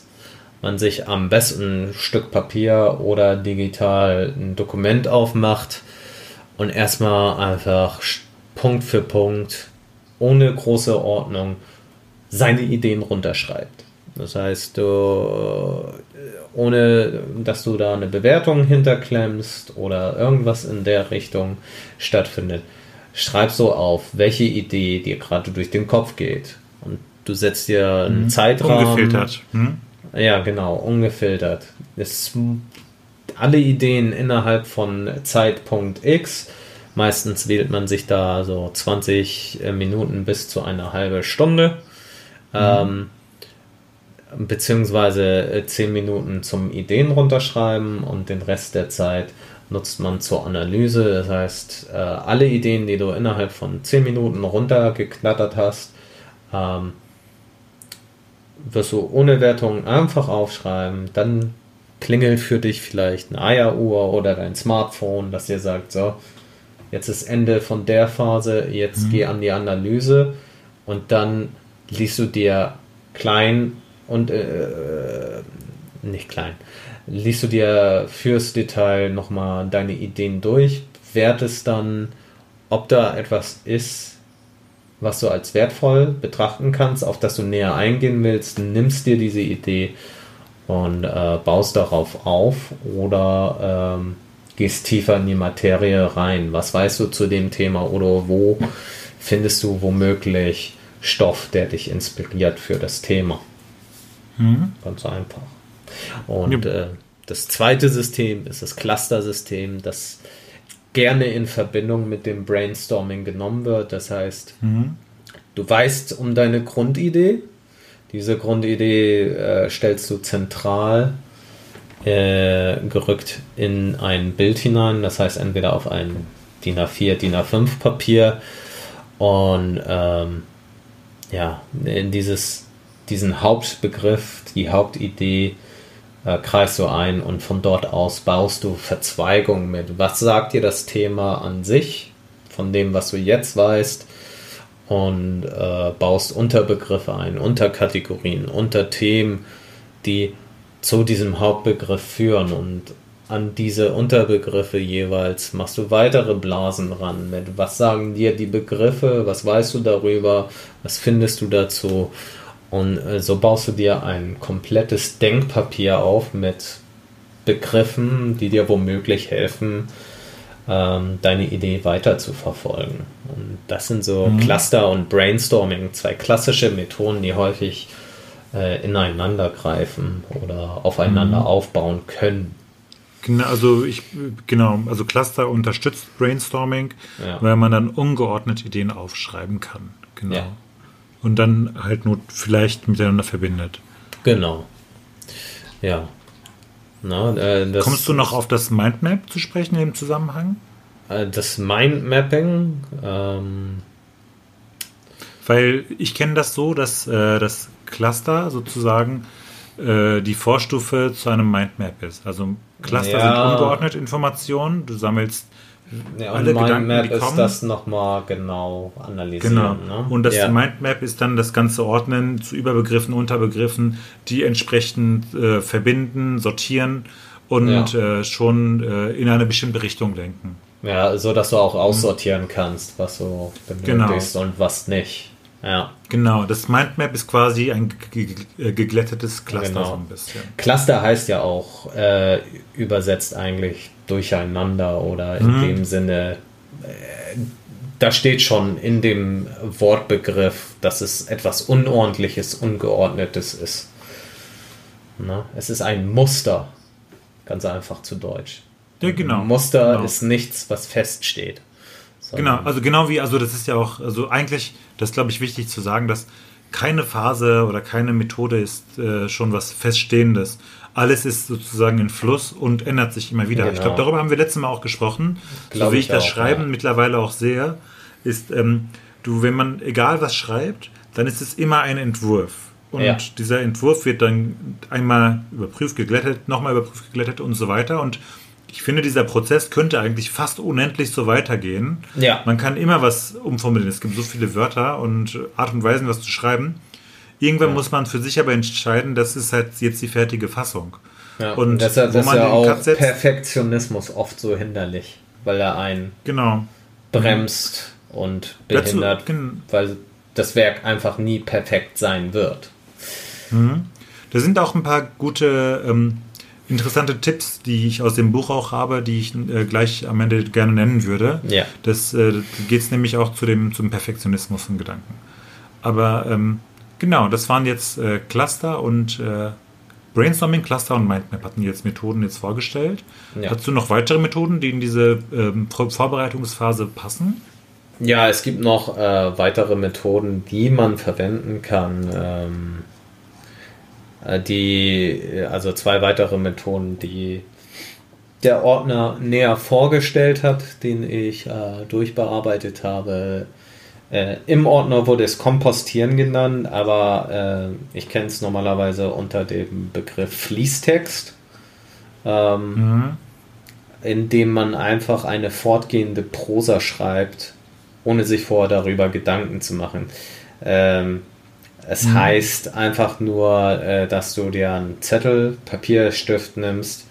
man sich am besten ein Stück Papier oder digital ein Dokument aufmacht und erstmal einfach Punkt für Punkt, ohne große Ordnung, seine Ideen runterschreibt. Das heißt, du ohne dass du da eine Bewertung hinterklemmst oder irgendwas in der Richtung stattfindet. Schreib so auf, welche Idee dir gerade durch den Kopf geht. Und du setzt dir einen mhm. Zeitraum. Ungefiltert. Mhm. Ja, genau, ungefiltert. Es, alle Ideen innerhalb von Zeitpunkt X. Meistens wählt man sich da so 20 Minuten bis zu einer halbe Stunde. Mhm. Ähm, beziehungsweise 10 äh, Minuten zum Ideen runterschreiben und den Rest der Zeit nutzt man zur Analyse. Das heißt, äh, alle Ideen, die du innerhalb von 10 Minuten runtergeknattert hast, ähm, wirst du ohne Wertung einfach aufschreiben. Dann klingelt für dich vielleicht eine Eieruhr oder dein Smartphone, das dir sagt, so, jetzt ist Ende von der Phase, jetzt mhm. geh an die Analyse und dann liest du dir klein und äh, äh, nicht klein. Liest du dir fürs Detail nochmal deine Ideen durch, wertest dann, ob da etwas ist, was du als wertvoll betrachten kannst, auf das du näher eingehen willst, nimmst dir diese Idee und äh, baust darauf auf oder ähm, gehst tiefer in die Materie rein. Was weißt du zu dem Thema oder wo findest du womöglich Stoff, der dich inspiriert für das Thema? Mhm. Ganz einfach. Und ja. äh, das zweite System ist das Cluster-System, das gerne in Verbindung mit dem Brainstorming genommen wird. Das heißt, mhm. du weißt um deine Grundidee. Diese Grundidee äh, stellst du zentral äh, gerückt in ein Bild hinein. Das heißt, entweder auf ein DIN A4, DIN A5 Papier und ähm, ja, in dieses diesen Hauptbegriff, die Hauptidee äh, du ein und von dort aus baust du Verzweigungen mit. Was sagt dir das Thema an sich, von dem, was du jetzt weißt, und äh, baust Unterbegriffe ein, Unterkategorien, Unterthemen, die zu diesem Hauptbegriff führen. Und an diese Unterbegriffe jeweils machst du weitere Blasen ran mit, was sagen dir die Begriffe, was weißt du darüber, was findest du dazu und äh, so baust du dir ein komplettes Denkpapier auf mit Begriffen, die dir womöglich helfen, ähm, deine Idee weiter zu verfolgen. Und das sind so mhm. Cluster und Brainstorming, zwei klassische Methoden, die häufig äh, ineinander greifen oder aufeinander mhm. aufbauen können. Genau, also ich genau, also Cluster unterstützt Brainstorming, ja. weil man dann ungeordnet Ideen aufschreiben kann. Genau. Ja. Und dann halt nur vielleicht miteinander verbindet. Genau. Ja. Na, äh, Kommst du noch auf das Mindmap zu sprechen im Zusammenhang? Äh, das Mindmapping. Ähm Weil ich kenne das so, dass äh, das Cluster sozusagen äh, die Vorstufe zu einem Mindmap ist. Also Cluster ja. sind ungeordnete Informationen. Du sammelst ja, alle Gedanken, Mindmap ist das nochmal genau analysieren. Genau. Ne? Und das ja. Mindmap ist dann das ganze Ordnen zu Überbegriffen, Unterbegriffen, die entsprechend äh, verbinden, sortieren und ja. äh, schon äh, in eine bestimmte Richtung lenken. Ja, so dass du auch aussortieren kannst, was du benötigst genau. und was nicht. Ja. Genau, das Mindmap ist quasi ein äh, geglättetes Cluster genau. so ein bisschen. Cluster heißt ja auch äh, übersetzt eigentlich durcheinander oder in mhm. dem Sinne, äh, da steht schon in dem Wortbegriff, dass es etwas Unordentliches, Ungeordnetes ist. Na? Es ist ein Muster, ganz einfach zu Deutsch. Ja, genau. Ein Muster genau. ist nichts, was feststeht. Genau, also genau wie, also das ist ja auch, also eigentlich, das ist glaube ich wichtig zu sagen, dass keine Phase oder keine Methode ist äh, schon was Feststehendes. Alles ist sozusagen in Fluss und ändert sich immer wieder. Genau. Ich glaube, darüber haben wir letztes Mal auch gesprochen. Glaub so wie ich, ich das auch, Schreiben ja. mittlerweile auch sehe, ist, ähm, du, wenn man egal was schreibt, dann ist es immer ein Entwurf. Und ja. dieser Entwurf wird dann einmal überprüft, geglättet, nochmal überprüft, geglättet und so weiter. Und ich finde, dieser Prozess könnte eigentlich fast unendlich so weitergehen. Ja. Man kann immer was umformulieren. Es gibt so viele Wörter und Art und Weisen, was zu schreiben. Irgendwann ja. muss man für sich aber entscheiden, das ist halt jetzt die fertige Fassung. Ja. Und deshalb ist ja auch setzt, Perfektionismus oft so hinderlich, weil er einen genau. bremst mhm. und behindert, Dazu, weil das Werk einfach nie perfekt sein wird. Mhm. Da sind auch ein paar gute ähm, interessante Tipps, die ich aus dem Buch auch habe, die ich äh, gleich am Ende gerne nennen würde. Ja. Das äh, geht es nämlich auch zu dem, zum Perfektionismus und Gedanken. Aber ähm, genau, das waren jetzt äh, Cluster und äh, Brainstorming, Cluster und Mindmap hatten jetzt Methoden jetzt vorgestellt. Ja. Hast du noch weitere Methoden, die in diese ähm, Vorbereitungsphase passen? Ja, es gibt noch äh, weitere Methoden, die man verwenden kann. Ähm äh, die, also zwei weitere Methoden, die der Ordner näher vorgestellt hat, den ich äh, durchbearbeitet habe. Äh, Im Ordner wurde es Kompostieren genannt, aber äh, ich kenne es normalerweise unter dem Begriff Fließtext, ähm, mhm. in dem man einfach eine fortgehende Prosa schreibt, ohne sich vorher darüber Gedanken zu machen. Ähm, es mhm. heißt einfach nur, äh, dass du dir einen Zettel, Papierstift nimmst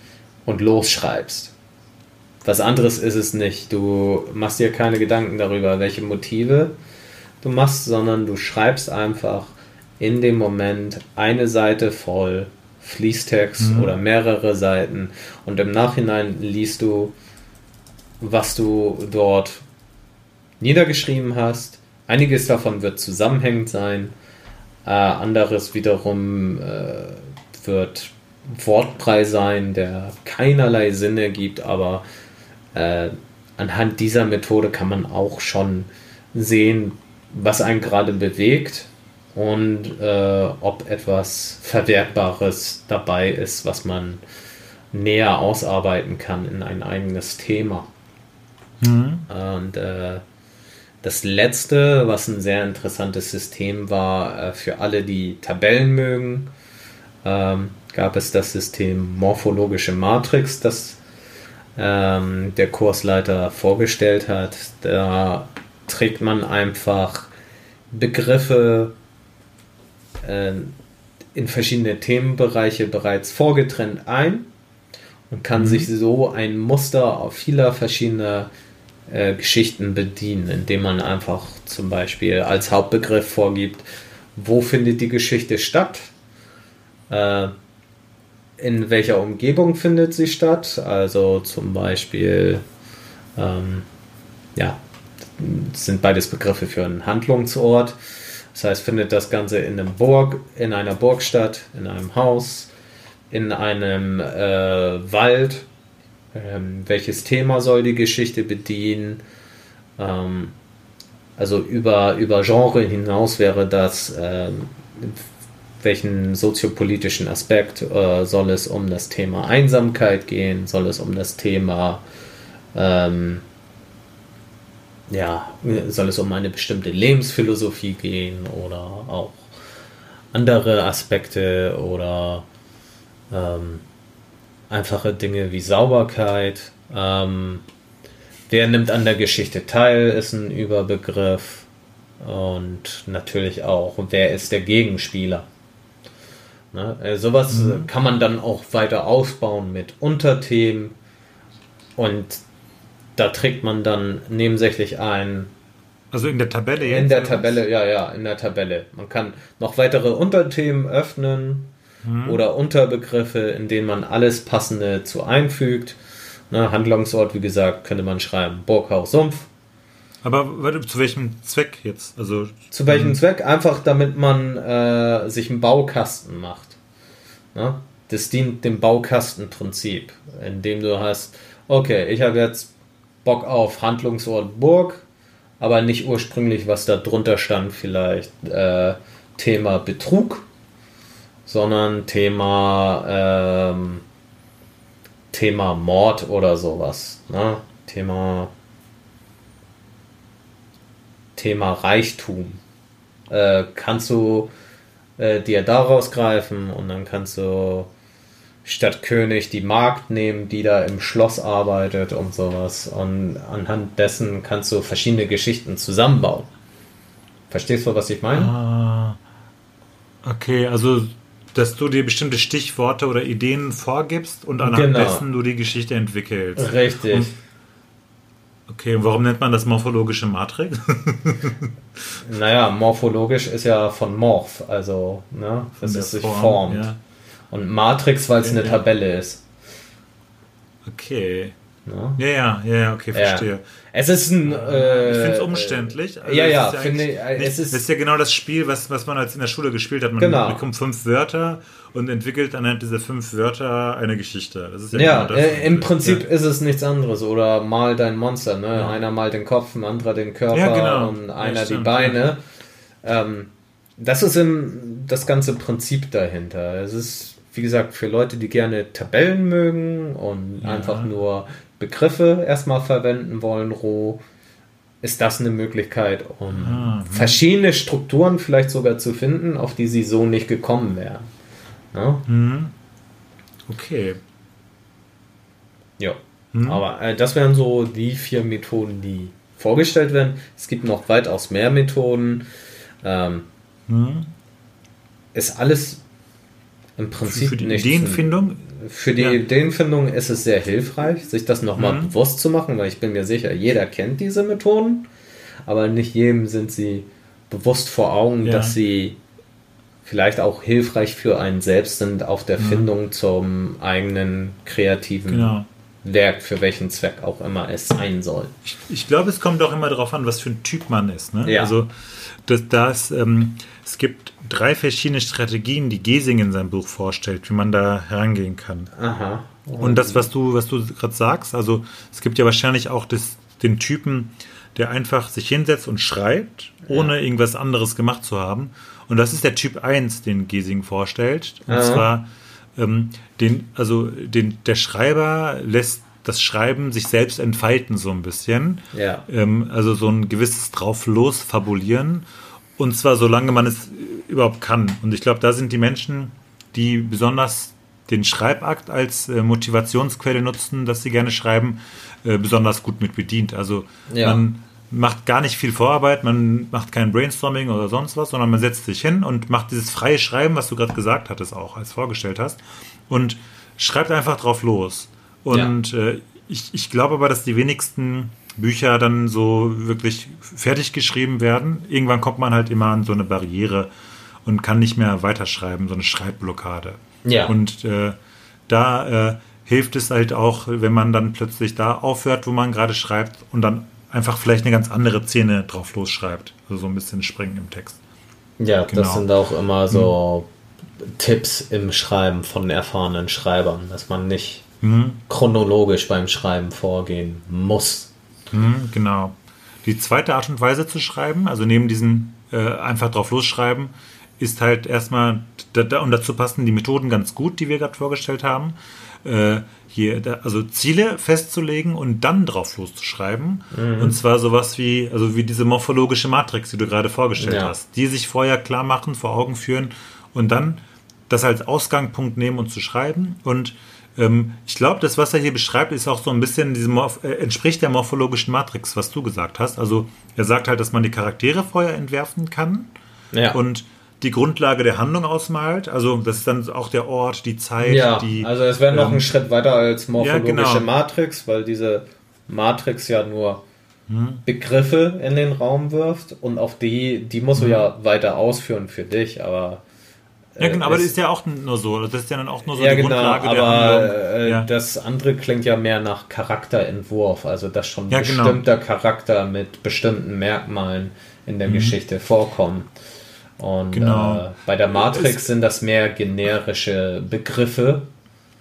und losschreibst. Was anderes ist es nicht. Du machst dir keine Gedanken darüber, welche Motive du machst, sondern du schreibst einfach in dem Moment eine Seite voll Fließtext mhm. oder mehrere Seiten und im Nachhinein liest du, was du dort niedergeschrieben hast. Einiges davon wird zusammenhängend sein äh, anderes wiederum äh, wird Wortbrei sein, der keinerlei Sinn ergibt, aber äh, anhand dieser Methode kann man auch schon sehen, was einen gerade bewegt und äh, ob etwas Verwertbares dabei ist, was man näher ausarbeiten kann in ein eigenes Thema. Mhm. Und äh, das letzte, was ein sehr interessantes System war äh, für alle, die Tabellen mögen, ähm, gab es das System Morphologische Matrix, das ähm, der Kursleiter vorgestellt hat. Da trägt man einfach Begriffe äh, in verschiedene Themenbereiche bereits vorgetrennt ein und kann mhm. sich so ein Muster auf vieler verschiedener äh, Geschichten bedienen, indem man einfach zum Beispiel als Hauptbegriff vorgibt, wo findet die Geschichte statt, äh, in welcher Umgebung findet sie statt, also zum Beispiel, ähm, ja, sind beides Begriffe für einen Handlungsort. Das heißt, findet das Ganze in einem Burg, in einer Burg statt, in einem Haus, in einem äh, Wald. Ähm, welches Thema soll die Geschichte bedienen? Ähm, also über, über Genre hinaus wäre das, ähm, welchen soziopolitischen Aspekt äh, soll es um das Thema Einsamkeit gehen? Soll es um das Thema ähm, ja, soll es um eine bestimmte Lebensphilosophie gehen oder auch andere Aspekte oder ähm, einfache Dinge wie Sauberkeit. Ähm, wer nimmt an der Geschichte teil, ist ein Überbegriff. Und natürlich auch, wer ist der Gegenspieler? Ne? Äh, sowas mhm. kann man dann auch weiter ausbauen mit Unterthemen. Und da trägt man dann nebensächlich ein. Also in der Tabelle jetzt? In der Tabelle, ja, ja, in der Tabelle. Man kann noch weitere Unterthemen öffnen mhm. oder Unterbegriffe, in denen man alles Passende zu einfügt. Ne, Handlungsort, wie gesagt, könnte man schreiben Burghaus Sumpf. Aber zu welchem Zweck jetzt? Also zu welchem hm. Zweck? Einfach damit man äh, sich einen Baukasten macht. Ne? Das dient dem Baukastenprinzip, indem du hast, okay, ich habe jetzt Bock auf Handlungsort Burg, aber nicht ursprünglich, was da drunter stand, vielleicht äh, Thema Betrug, sondern Thema ähm, Thema Mord oder sowas. Ne? Thema Thema Reichtum. Äh, kannst du äh, dir daraus greifen und dann kannst du statt König die Magd nehmen, die da im Schloss arbeitet und sowas. Und anhand dessen kannst du verschiedene Geschichten zusammenbauen. Verstehst du, was ich meine? Ah, okay, also dass du dir bestimmte Stichworte oder Ideen vorgibst und anhand genau. dessen du die Geschichte entwickelst. Richtig. Und, okay, und warum nennt man das morphologische Matrix? naja, morphologisch ist ja von Morph, also ne, dass es sich Form, formt. Ja. Und Matrix, weil es eine Tabelle ist. Okay. Ja, ja, ja, ja okay, verstehe. Ja. Es ist ein. Äh, ich finde es umständlich. Also ja, ja, finde ich. Es ist, das ist ja genau das Spiel, was, was man als in der Schule gespielt hat. Man genau. bekommt fünf Wörter und entwickelt anhand dieser fünf Wörter eine Geschichte. Das ist ja, ja genau das, äh, im Prinzip ist es nichts anderes. Oder mal dein Monster. Ne? Einer malt den Kopf, ein anderer den Körper genau. und einer die Beine. Ähm, das ist im, das ganze Prinzip dahinter. Es ist wie gesagt, für Leute, die gerne Tabellen mögen und ja. einfach nur Begriffe erstmal verwenden wollen, roh, ist das eine Möglichkeit, um ah, verschiedene Strukturen vielleicht sogar zu finden, auf die sie so nicht gekommen wären. Ja? Mhm. Okay. Ja. Mhm. Aber äh, das wären so die vier Methoden, die vorgestellt werden. Es gibt noch weitaus mehr Methoden. Ähm, mhm. Ist alles im Prinzip für die Ideenfindung? Für die ja. Ideenfindung ist es sehr hilfreich, sich das nochmal mhm. bewusst zu machen, weil ich bin mir sicher, jeder kennt diese Methoden, aber nicht jedem sind sie bewusst vor Augen, ja. dass sie vielleicht auch hilfreich für einen selbst sind auf der mhm. Findung zum eigenen kreativen genau. Werk, für welchen Zweck auch immer es sein soll. Ich, ich glaube, es kommt auch immer darauf an, was für ein Typ man ist. Ne? Ja. Also das, das, ähm, es gibt drei verschiedene Strategien, die Gesing in seinem Buch vorstellt, wie man da herangehen kann. Aha. Und das, was du, was du gerade sagst, also es gibt ja wahrscheinlich auch das, den Typen, der einfach sich hinsetzt und schreibt, ohne ja. irgendwas anderes gemacht zu haben. Und das ist der Typ 1, den Gesing vorstellt. Und Aha. zwar ähm, den, also den, der Schreiber lässt das Schreiben sich selbst entfalten so ein bisschen. Ja. Ähm, also so ein gewisses drauf los fabulieren. Und zwar solange man es überhaupt kann. Und ich glaube, da sind die Menschen, die besonders den Schreibakt als äh, Motivationsquelle nutzen, dass sie gerne schreiben, äh, besonders gut mit bedient. Also ja. man macht gar nicht viel Vorarbeit, man macht kein Brainstorming oder sonst was, sondern man setzt sich hin und macht dieses freie Schreiben, was du gerade gesagt hattest, auch als vorgestellt hast, und schreibt einfach drauf los. Und ja. äh, ich, ich glaube aber, dass die wenigsten Bücher dann so wirklich fertig geschrieben werden. Irgendwann kommt man halt immer an so eine Barriere und kann nicht mehr weiterschreiben, so eine Schreibblockade. Ja. Und äh, da äh, hilft es halt auch, wenn man dann plötzlich da aufhört, wo man gerade schreibt und dann einfach vielleicht eine ganz andere Szene drauf losschreibt. Also so ein bisschen springen im Text. Ja, genau. das sind auch immer so hm. Tipps im Schreiben von erfahrenen Schreibern, dass man nicht hm. chronologisch beim Schreiben vorgehen muss. Hm, genau. Die zweite Art und Weise zu schreiben, also neben diesem äh, einfach drauf losschreiben, ist halt erstmal, da, da, und dazu passen die Methoden ganz gut, die wir gerade vorgestellt haben. Äh, hier, da, also Ziele festzulegen und dann drauf loszuschreiben. Mhm. Und zwar sowas wie, also wie diese morphologische Matrix, die du gerade vorgestellt ja. hast, die sich vorher klar machen, vor Augen führen und dann das als Ausgangspunkt nehmen und zu schreiben. Und ähm, ich glaube, das, was er hier beschreibt, ist auch so ein bisschen, diese Morph äh, entspricht der morphologischen Matrix, was du gesagt hast. Also er sagt halt, dass man die Charaktere vorher entwerfen kann. Ja. Und die Grundlage der Handlung ausmalt. Also das ist dann auch der Ort, die Zeit. Ja, die, also es wäre noch ähm, ein Schritt weiter als morphologische ja, genau. Matrix, weil diese Matrix ja nur hm. Begriffe in den Raum wirft und auf die, die musst du hm. ja weiter ausführen für dich, aber ja, genau, aber das ist ja auch nur so. Das ist ja dann auch nur so ja, die genau, Grundlage aber, der Handlung. Ja. Das andere klingt ja mehr nach Charakterentwurf, also dass schon ja, genau. bestimmter genau. Charakter mit bestimmten Merkmalen in der mhm. Geschichte vorkommt. Und genau. äh, bei der Matrix sind das mehr generische Begriffe,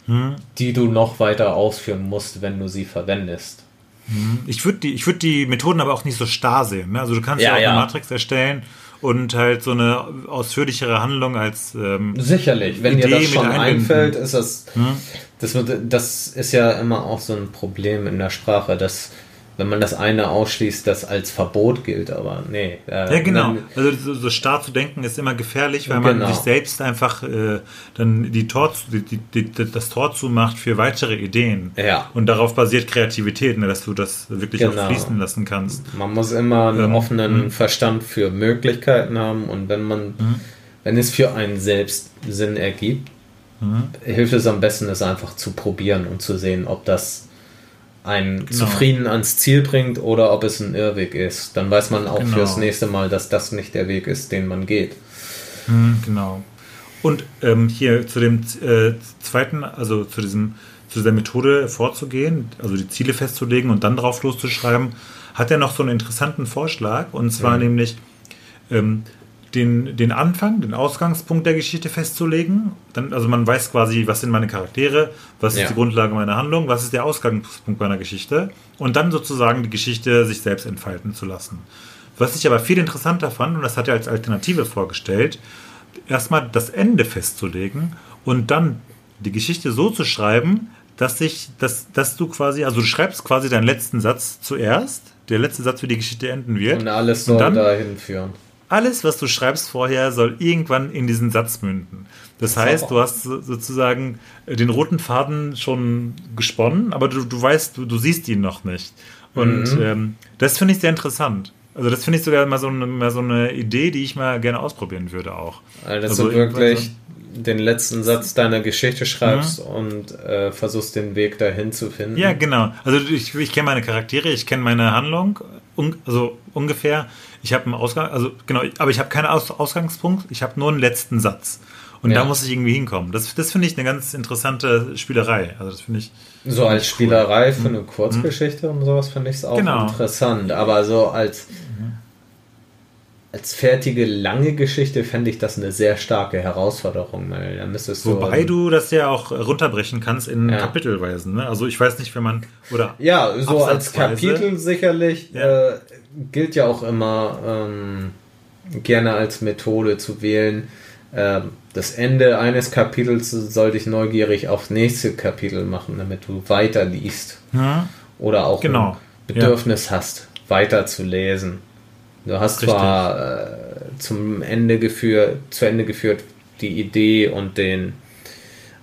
hm. die du noch weiter ausführen musst, wenn du sie verwendest. Hm. Ich würde die, würd die Methoden aber auch nicht so starr sehen. Ne? Also du kannst ja, ja auch eine Matrix erstellen und halt so eine ausführlichere Handlung als ähm, sicherlich, wenn Idee dir das schon einfällt, ist das, hm? das das ist ja immer auch so ein Problem in der Sprache, dass wenn man das eine ausschließt, das als Verbot gilt, aber nee. Äh, ja, genau. Wenn, also so, so, starr zu denken ist immer gefährlich, weil genau. man sich selbst einfach äh, dann die Tor, die, die, das Tor zumacht für weitere Ideen. Ja. Und darauf basiert Kreativität, ne, dass du das wirklich genau. auch fließen lassen kannst. Man muss immer einen ähm, offenen mh. Verstand für Möglichkeiten haben und wenn man, mh. wenn es für einen selbst Sinn ergibt, mh. hilft es am besten, es einfach zu probieren und zu sehen, ob das einen genau. zufrieden ans Ziel bringt oder ob es ein Irrweg ist. Dann weiß man auch genau. fürs nächste Mal, dass das nicht der Weg ist, den man geht. Hm, genau. Und ähm, hier zu dem äh, zweiten, also zu diesem zu dieser Methode vorzugehen, also die Ziele festzulegen und dann drauf loszuschreiben, hat er noch so einen interessanten Vorschlag und zwar mhm. nämlich ähm, den, den Anfang, den Ausgangspunkt der Geschichte festzulegen. Dann, also man weiß quasi, was sind meine Charaktere, was ja. ist die Grundlage meiner Handlung, was ist der Ausgangspunkt meiner Geschichte und dann sozusagen die Geschichte sich selbst entfalten zu lassen. Was ich aber viel interessanter fand, und das hat er als Alternative vorgestellt, erstmal das Ende festzulegen und dann die Geschichte so zu schreiben, dass sich, dass, dass du quasi, also du schreibst quasi deinen letzten Satz zuerst, der letzte Satz, wie die Geschichte enden wird. Und alles soll und dann, dahin führen alles, was du schreibst vorher, soll irgendwann in diesen Satz münden. Das heißt, du hast sozusagen den roten Faden schon gesponnen, aber du, du weißt, du, du siehst ihn noch nicht. Und mhm. ähm, das finde ich sehr interessant. Also das finde ich sogar mal so, eine, mal so eine Idee, die ich mal gerne ausprobieren würde auch. Also, dass also du wirklich so den letzten Satz deiner Geschichte schreibst mhm. und äh, versuchst den Weg dahin zu finden. Ja, genau. Also ich, ich kenne meine Charaktere, ich kenne meine Handlung, un, also ungefähr. Ich habe einen Ausgang, also genau, aber ich habe keinen Aus, Ausgangspunkt, ich habe nur einen letzten Satz. Und ja. da muss ich irgendwie hinkommen. Das, das finde ich eine ganz interessante Spielerei. Also das finde ich. So als Spielerei cool. für eine mhm. Kurzgeschichte mhm. und sowas finde ich es auch genau. interessant. Aber so als, mhm. Als fertige lange Geschichte fände ich das eine sehr starke Herausforderung. Weil da müsstest du, Wobei du das ja auch runterbrechen kannst in ja. Kapitelweisen. Ne? Also ich weiß nicht, wenn man oder ja so als Kapitel sicherlich ja. Äh, gilt ja auch immer ähm, gerne als Methode zu wählen. Ähm, das Ende eines Kapitels soll dich neugierig aufs nächste Kapitel machen, damit du weiter liest. Ja. Oder auch genau. ein Bedürfnis hast, weiter zu lesen. Du hast Richtig. zwar äh, zum Ende geführt, zu Ende geführt die Idee und den,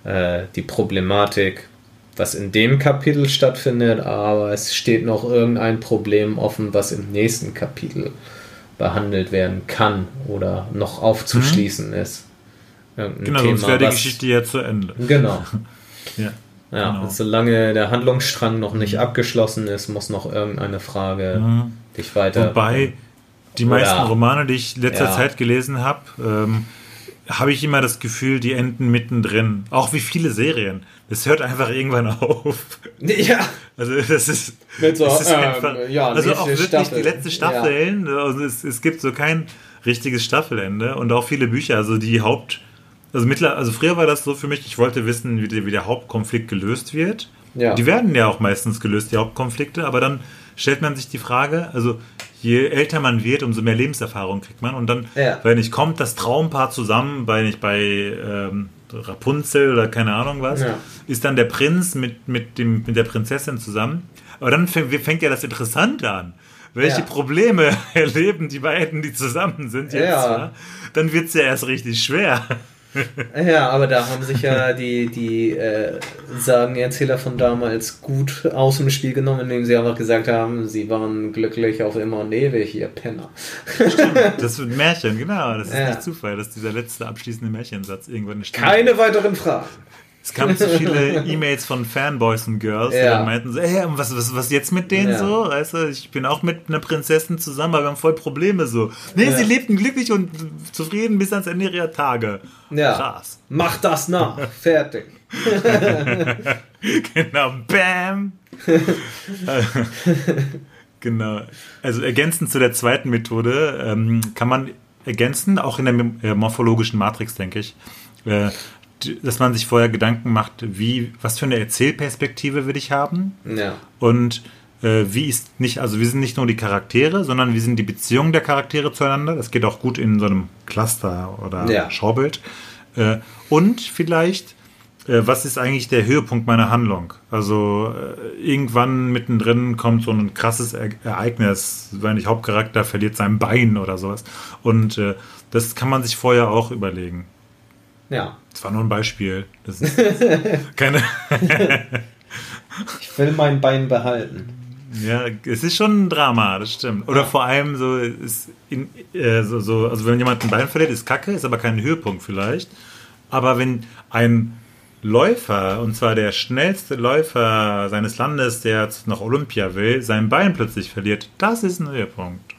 äh, die Problematik was in dem Kapitel stattfindet, aber es steht noch irgendein Problem offen, was im nächsten Kapitel behandelt werden kann oder noch aufzuschließen mhm. ist. Irgendein genau, Thema, sonst wäre die Geschichte ja zu Ende. Genau. ja. Ja, genau. solange der Handlungsstrang noch nicht mhm. abgeschlossen ist, muss noch irgendeine Frage mhm. dich weiter. Wobei die meisten Romane, die ich letzter ja. Zeit gelesen habe, ähm, habe ich immer das Gefühl, die enden mittendrin. Auch wie viele Serien. Es hört einfach irgendwann auf. Ja. Also das ist, so, das ist ähm, einfach, ja, also auch wirklich Staffel. die letzte Staffeln. Ja. Also es, es gibt so kein richtiges Staffelende und auch viele Bücher, also die Haupt, also mittler, also früher war das so für mich, ich wollte wissen, wie der, wie der Hauptkonflikt gelöst wird. Ja. Die werden ja auch meistens gelöst, die Hauptkonflikte, aber dann stellt man sich die Frage, also je älter man wird, umso mehr Lebenserfahrung kriegt man und dann, ja. wenn nicht kommt das Traumpaar zusammen, bei nicht bei ähm, Rapunzel oder keine Ahnung was, ja. ist dann der Prinz mit, mit, dem, mit der Prinzessin zusammen. Aber dann fängt, fängt ja das Interessante an. Welche ja. Probleme erleben die beiden, die zusammen sind jetzt? Dann wird es ja erst richtig schwer. Ja, aber da haben sich ja die, die äh, Sagenerzähler von damals gut aus dem Spiel genommen, indem sie einfach gesagt haben, sie waren glücklich auf immer und ewig, ihr Penner. Stimmt, das wird Märchen, genau. Das ist ja. nicht Zufall, dass dieser letzte abschließende Märchensatz irgendwann stimmt. Keine weiteren Fragen. Es kamen so viele E-Mails von Fanboys und Girls, ja. die dann meinten so, hey, was, was, was jetzt mit denen ja. so? Weißt du, ich bin auch mit einer Prinzessin zusammen, aber wir haben voll Probleme so. Nee, ja. sie lebten glücklich und zufrieden bis ans Ende ihrer Tage. Ja. Krass. Mach das nach. Fertig. genau. Bam. genau. Also ergänzend zu der zweiten Methode ähm, kann man ergänzen, auch in der morphologischen Matrix, denke ich. Äh, dass man sich vorher Gedanken macht, wie, was für eine Erzählperspektive will ich haben? Ja. Und äh, wie ist nicht, also wie sind nicht nur die Charaktere, sondern wie sind die Beziehungen der Charaktere zueinander? Das geht auch gut in so einem Cluster oder ja. Schaubild. Äh, und vielleicht, äh, was ist eigentlich der Höhepunkt meiner Handlung? Also äh, irgendwann mittendrin kommt so ein krasses e Ereignis, wenn ich Hauptcharakter verliert sein Bein oder sowas. Und äh, das kann man sich vorher auch überlegen. Ja. Das war nur ein Beispiel. Das ist keine. ich will mein Bein behalten. Ja, es ist schon ein Drama, das stimmt. Oder vor allem so, ist in, äh, so, so, also wenn jemand ein Bein verliert, ist Kacke, ist aber kein Höhepunkt vielleicht. Aber wenn ein Läufer, und zwar der schnellste Läufer seines Landes, der nach Olympia will, sein Bein plötzlich verliert, das ist ein Höhepunkt.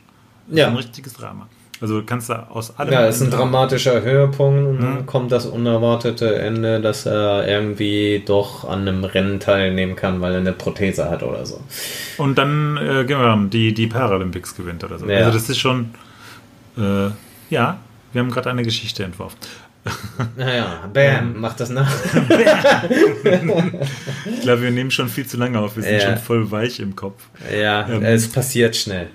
Das ja. ist ein richtiges Drama. Also kannst du aus allem. Ja, ist ein dramatischer Höhepunkt und dann mhm. kommt das unerwartete Ende, dass er irgendwie doch an einem Rennen teilnehmen kann, weil er eine Prothese hat oder so. Und dann äh, genau, die, die Paralympics gewinnt oder so. Ja. Also das ist schon. Äh, ja, wir haben gerade eine Geschichte entworfen. Naja, bam, mach das nach. ich glaube, wir nehmen schon viel zu lange auf. Wir sind ja. schon voll weich im Kopf. Ja, ähm, es passiert schnell.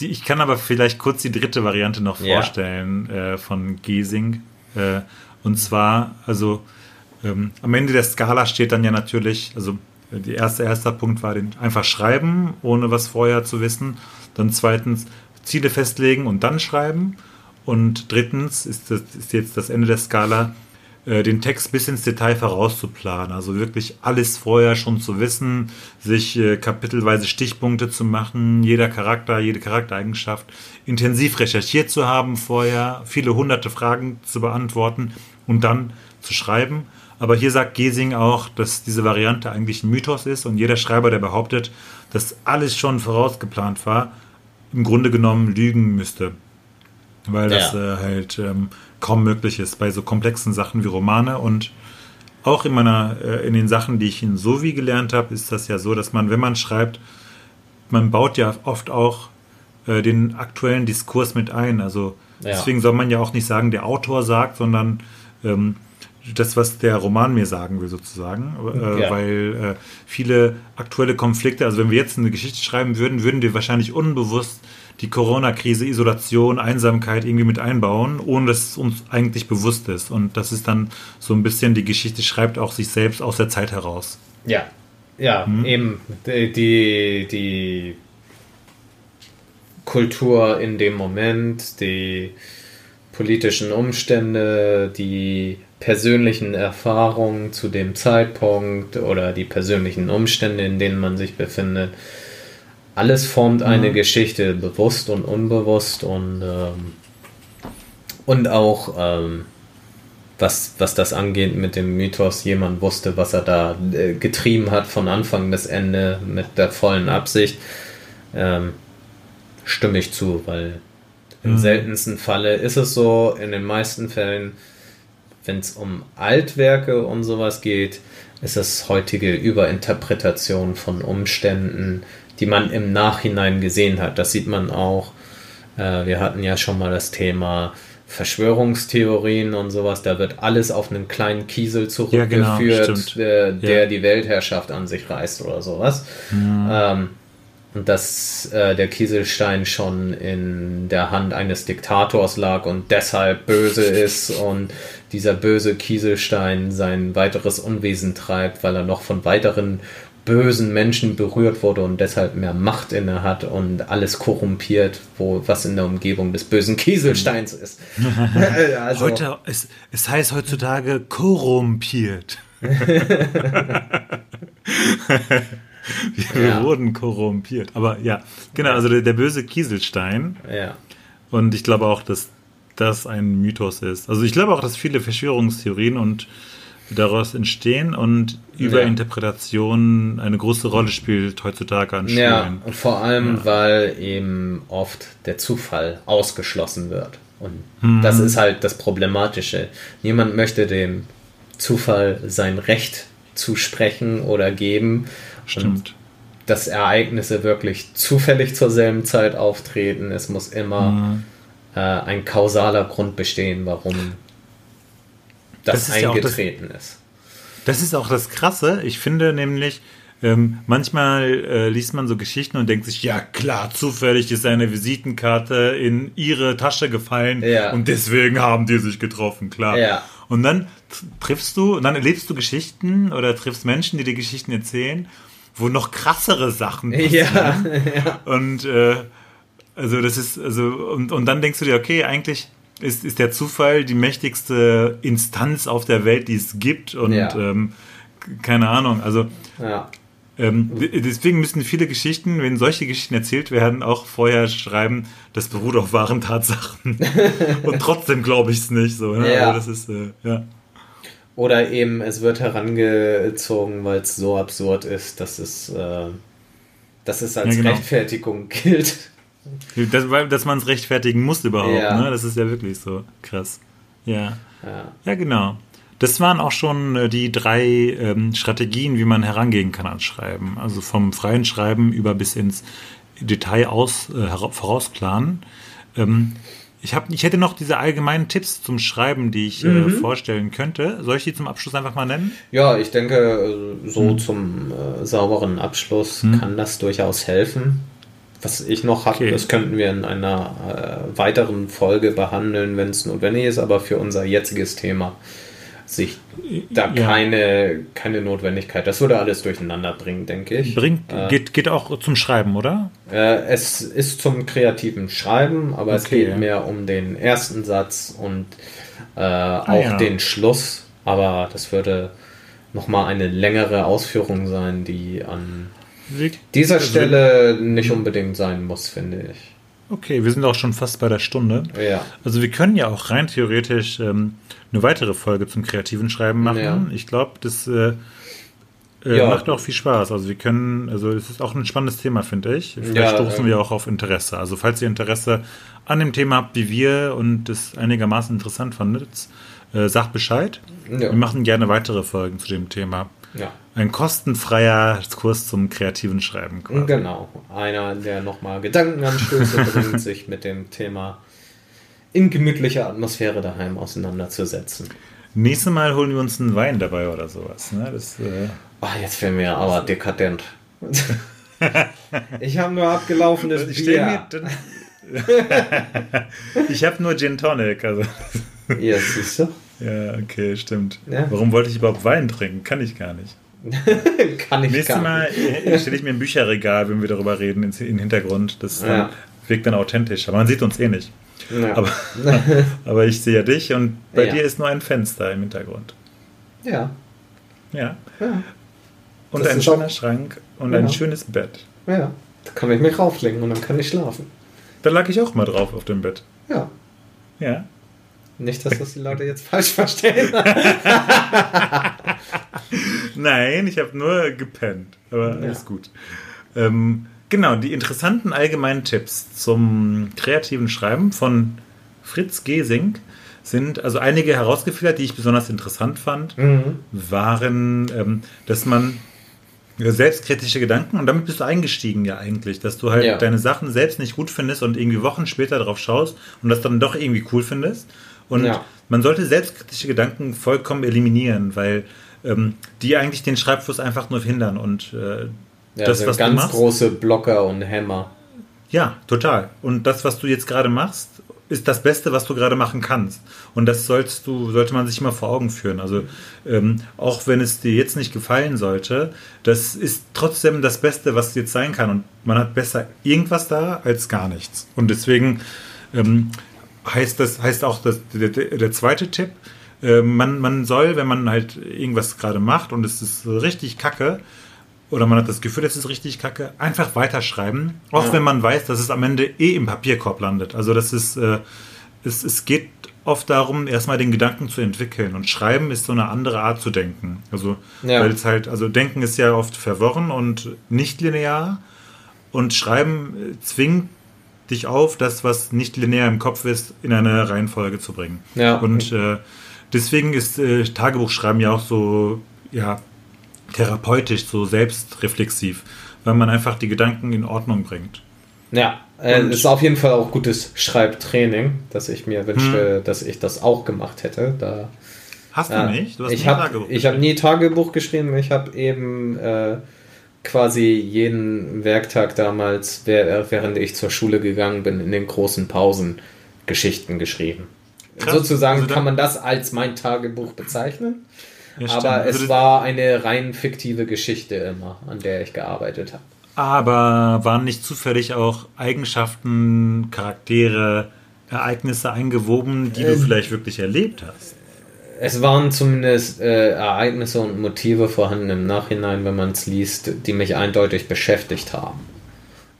Die, ich kann aber vielleicht kurz die dritte Variante noch vorstellen ja. äh, von Giesing. Äh, und zwar, also ähm, am Ende der Skala steht dann ja natürlich, also der erste, erster Punkt war den einfach schreiben, ohne was vorher zu wissen. Dann zweitens Ziele festlegen und dann schreiben. Und drittens ist, das, ist jetzt das Ende der Skala, äh, den Text bis ins Detail vorauszuplanen. Also wirklich alles vorher schon zu wissen, sich äh, kapitelweise Stichpunkte zu machen, jeder Charakter, jede Charaktereigenschaft intensiv recherchiert zu haben vorher, viele hunderte Fragen zu beantworten und dann zu schreiben. Aber hier sagt Gesing auch, dass diese Variante eigentlich ein Mythos ist und jeder Schreiber, der behauptet, dass alles schon vorausgeplant war, im Grunde genommen lügen müsste. Weil das ja. äh, halt ähm, kaum möglich ist bei so komplexen Sachen wie Romane und auch in meiner äh, in den Sachen, die ich in Sovi gelernt habe, ist das ja so, dass man, wenn man schreibt, man baut ja oft auch äh, den aktuellen Diskurs mit ein. Also ja. deswegen soll man ja auch nicht sagen, der Autor sagt, sondern ähm, das, was der Roman mir sagen will, sozusagen. Äh, ja. Weil äh, viele aktuelle Konflikte, also wenn wir jetzt eine Geschichte schreiben würden, würden wir wahrscheinlich unbewusst die Corona-Krise, Isolation, Einsamkeit irgendwie mit einbauen, ohne dass es uns eigentlich bewusst ist. Und das ist dann so ein bisschen, die Geschichte schreibt auch sich selbst aus der Zeit heraus. Ja, ja, hm? eben die, die Kultur in dem Moment, die politischen Umstände, die persönlichen Erfahrungen zu dem Zeitpunkt oder die persönlichen Umstände, in denen man sich befindet, alles formt eine mhm. Geschichte, bewusst und unbewusst und, ähm, und auch ähm, was, was das angeht mit dem Mythos, jemand wusste, was er da äh, getrieben hat von Anfang bis Ende mit der vollen Absicht, ähm, stimme ich zu, weil im mhm. seltensten Falle ist es so, in den meisten Fällen, wenn es um Altwerke und sowas geht, ist es heutige Überinterpretation von Umständen, die man im Nachhinein gesehen hat. Das sieht man auch Äh, wir hatten ja schon mal das Thema Verschwörungstheorien und sowas. Da wird alles auf einen kleinen Kiesel zurückgeführt, ja, genau, äh, der ja. die Weltherrschaft an sich reißt oder sowas. Mhm. Ähm, und dass äh, der Kieselstein schon in der Hand eines Diktators lag und deshalb böse ist und dieser böse Kieselstein sein weiteres Unwesen treibt, weil er noch von weiteren bösen Menschen berührt wurde und deshalb mehr Macht inne hat und alles korrumpiert, wo was in der Umgebung des bösen Kieselsteins ist. also, Heute, es, es heißt heutzutage korrumpiert. Wir ja. wurden korrumpiert. Aber ja, genau, also der, der böse Kieselstein. Ja. Und ich glaube auch, dass das ein Mythos ist. Also ich glaube auch, dass viele Verschwörungstheorien und daraus entstehen und Überinterpretation eine große Rolle spielt heutzutage an Schulen. Ja, vor allem, ja. weil eben oft der Zufall ausgeschlossen wird. Und hm. das ist halt das Problematische. Niemand möchte dem Zufall sein Recht zusprechen oder geben. Stimmt. Und dass Ereignisse wirklich zufällig zur selben Zeit auftreten. Es muss immer hm. äh, ein kausaler Grund bestehen, warum das, das eingetreten ist, ja das, ist. Das ist auch das Krasse. Ich finde nämlich, ähm, manchmal äh, liest man so Geschichten und denkt sich, ja klar, zufällig ist eine Visitenkarte in ihre Tasche gefallen ja. und deswegen haben die sich getroffen, klar. Ja. Und dann triffst du, und dann erlebst du Geschichten oder triffst Menschen, die dir Geschichten erzählen, wo noch krassere Sachen passieren. Ja. Und äh, also das ist, also, und, und dann denkst du dir, okay, eigentlich ist, ist der Zufall die mächtigste Instanz auf der Welt, die es gibt. Und ja. ähm, keine Ahnung, also ja. ähm, deswegen müssen viele Geschichten, wenn solche Geschichten erzählt werden, auch vorher schreiben, das beruht auf wahren Tatsachen. und trotzdem glaube ich es nicht. So, ne? ja. das ist, äh, ja. Oder eben, es wird herangezogen, weil es so absurd ist, dass es, äh, dass es als ja, genau. Rechtfertigung gilt. Das, dass man es rechtfertigen muss überhaupt, ja. ne? Das ist ja wirklich so krass. Ja. Ja, ja genau. Das waren auch schon äh, die drei ähm, Strategien, wie man herangehen kann ans Schreiben. Also vom freien Schreiben über bis ins Detail aus, äh, vorausplanen. Ähm, ich, hab, ich hätte noch diese allgemeinen Tipps zum Schreiben, die ich äh, mhm. äh, vorstellen könnte. Soll ich die zum Abschluss einfach mal nennen? Ja, ich denke, äh, so mhm. zum äh, sauberen Abschluss mhm. kann das durchaus helfen. Was ich noch habe, okay. das könnten wir in einer äh, weiteren Folge behandeln, wenn es notwendig ist, aber für unser jetziges Thema sich da ja. keine, keine Notwendigkeit. Das würde alles durcheinander bringen, denke ich. Bringt, äh, geht, geht auch zum Schreiben, oder? Äh, es ist zum kreativen Schreiben, aber okay. es geht mehr um den ersten Satz und äh, ah, auch ja. den Schluss. Aber das würde nochmal eine längere Ausführung sein, die an dieser Stelle nicht unbedingt sein muss, finde ich. Okay, wir sind auch schon fast bei der Stunde. Ja. Also wir können ja auch rein theoretisch ähm, eine weitere Folge zum kreativen Schreiben machen. Ja. Ich glaube, das äh, äh, ja. macht auch viel Spaß. Also wir können, also es ist auch ein spannendes Thema, finde ich. Vielleicht stoßen wir auch auf Interesse. Also falls ihr Interesse an dem Thema habt wie wir und das einigermaßen interessant fandet, äh, sagt Bescheid. Wir machen gerne weitere Folgen zu dem Thema. Ja. Ein kostenfreier Kurs zum kreativen Schreiben. Quasi. Genau. Einer, der nochmal Gedankenanstöße bringt, sich mit dem Thema in gemütlicher Atmosphäre daheim auseinanderzusetzen. Nächstes Mal holen wir uns einen Wein dabei oder sowas. Ne? Das, äh oh, jetzt wäre mir aber dekadent. ich habe nur abgelaufenes ich Bier. ich habe nur Gin Tonic. Also. Ja, siehst du? Ja, okay, stimmt. Ja. Warum wollte ich überhaupt Wein trinken? Kann ich gar nicht. Kann ich Nächstes Mal stelle ich mir ein Bücherregal, wenn wir darüber reden, in den Hintergrund. Das ja. wirkt dann authentisch. Aber man sieht uns eh nicht. Ja. Aber, aber ich sehe ja dich und bei ja. dir ist nur ein Fenster im Hintergrund. Ja. Ja. Und das ein schöner auch... Schrank und ein schönes Bett. Ja. Da kann ich mich rauflegen und dann kann ich schlafen. Da lag ich auch mal drauf auf dem Bett. Ja. Ja. Nicht, dass das die Leute jetzt falsch verstehen. Nein, ich habe nur gepennt. Aber ja. alles gut. Ähm, genau, die interessanten allgemeinen Tipps zum kreativen Schreiben von Fritz Gesing sind, also einige herausgefiltert, die ich besonders interessant fand, mhm. waren, ähm, dass man selbstkritische Gedanken und damit bist du eingestiegen ja eigentlich, dass du halt ja. deine Sachen selbst nicht gut findest und irgendwie Wochen später drauf schaust und das dann doch irgendwie cool findest. Und ja. man sollte selbstkritische Gedanken vollkommen eliminieren, weil ähm, die eigentlich den Schreibfluss einfach nur hindern und äh, ja, das, was ganz du machst, große Blocker und Hämmer. Ja, total. Und das, was du jetzt gerade machst, ist das Beste, was du gerade machen kannst. Und das sollst du, sollte man sich immer vor Augen führen. Also ähm, auch wenn es dir jetzt nicht gefallen sollte, das ist trotzdem das Beste, was jetzt sein kann. Und man hat besser irgendwas da als gar nichts. Und deswegen ähm, heißt das, heißt auch das, der, der zweite Tipp, äh, man, man soll, wenn man halt irgendwas gerade macht und es ist richtig kacke, oder man hat das Gefühl, es ist richtig kacke, einfach weiterschreiben, auch ja. wenn man weiß, dass es am Ende eh im Papierkorb landet. Also das ist, äh, es, es geht oft darum, erstmal den Gedanken zu entwickeln. Und Schreiben ist so eine andere Art zu denken. Also, ja. weil es halt, also Denken ist ja oft verworren und nicht linear. Und Schreiben äh, zwingt dich auf, das, was nicht linear im Kopf ist, in eine Reihenfolge zu bringen. Ja. Und äh, deswegen ist äh, Tagebuchschreiben ja auch so, ja, therapeutisch, so selbstreflexiv, weil man einfach die Gedanken in Ordnung bringt. Ja, äh, ist auf jeden Fall auch gutes Schreibtraining, dass ich mir wünschte, hm. dass ich das auch gemacht hätte. Da, hast du äh, nicht? Du hast ich habe hab nie Tagebuch geschrieben, ich habe eben äh, quasi jeden Werktag damals, während ich zur Schule gegangen bin, in den großen Pausen Geschichten geschrieben. Krass. Sozusagen also kann man das als mein Tagebuch bezeichnen. Ja, aber es also war eine rein fiktive Geschichte immer, an der ich gearbeitet habe. Aber waren nicht zufällig auch Eigenschaften, Charaktere, Ereignisse eingewoben, die äh, du ähm, vielleicht wirklich erlebt hast? Es waren zumindest äh, Ereignisse und Motive vorhanden im Nachhinein, wenn man es liest, die mich eindeutig beschäftigt haben.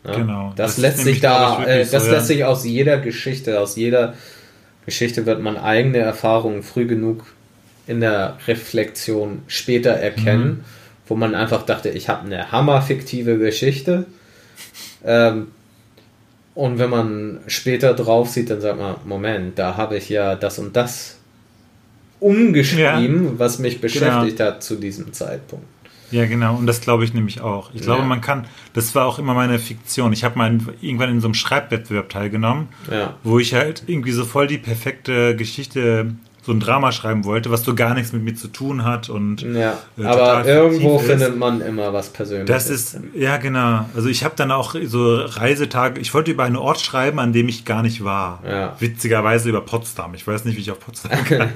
Ja? Genau. Das, das lässt sich da, äh, das so, lässt sich aus jeder Geschichte, aus jeder Geschichte wird man eigene Erfahrungen früh genug in der Reflexion später erkennen, mhm. wo man einfach dachte, ich habe eine hammerfiktive Geschichte. Ähm, und wenn man später drauf sieht, dann sagt man, Moment, da habe ich ja das und das umgeschrieben, ja. was mich beschäftigt genau. hat zu diesem Zeitpunkt. Ja, genau. Und das glaube ich nämlich auch. Ich glaube, ja. man kann, das war auch immer meine Fiktion. Ich habe mal irgendwann in so einem Schreibwettbewerb teilgenommen, ja. wo ich halt irgendwie so voll die perfekte Geschichte so ein Drama schreiben wollte, was so gar nichts mit mir zu tun hat und ja, äh, aber irgendwo findet man immer was Persönliches. Das ist ja genau. Also ich habe dann auch so Reisetage. Ich wollte über einen Ort schreiben, an dem ich gar nicht war. Ja. Witzigerweise über Potsdam. Ich weiß nicht, wie ich auf Potsdam kam.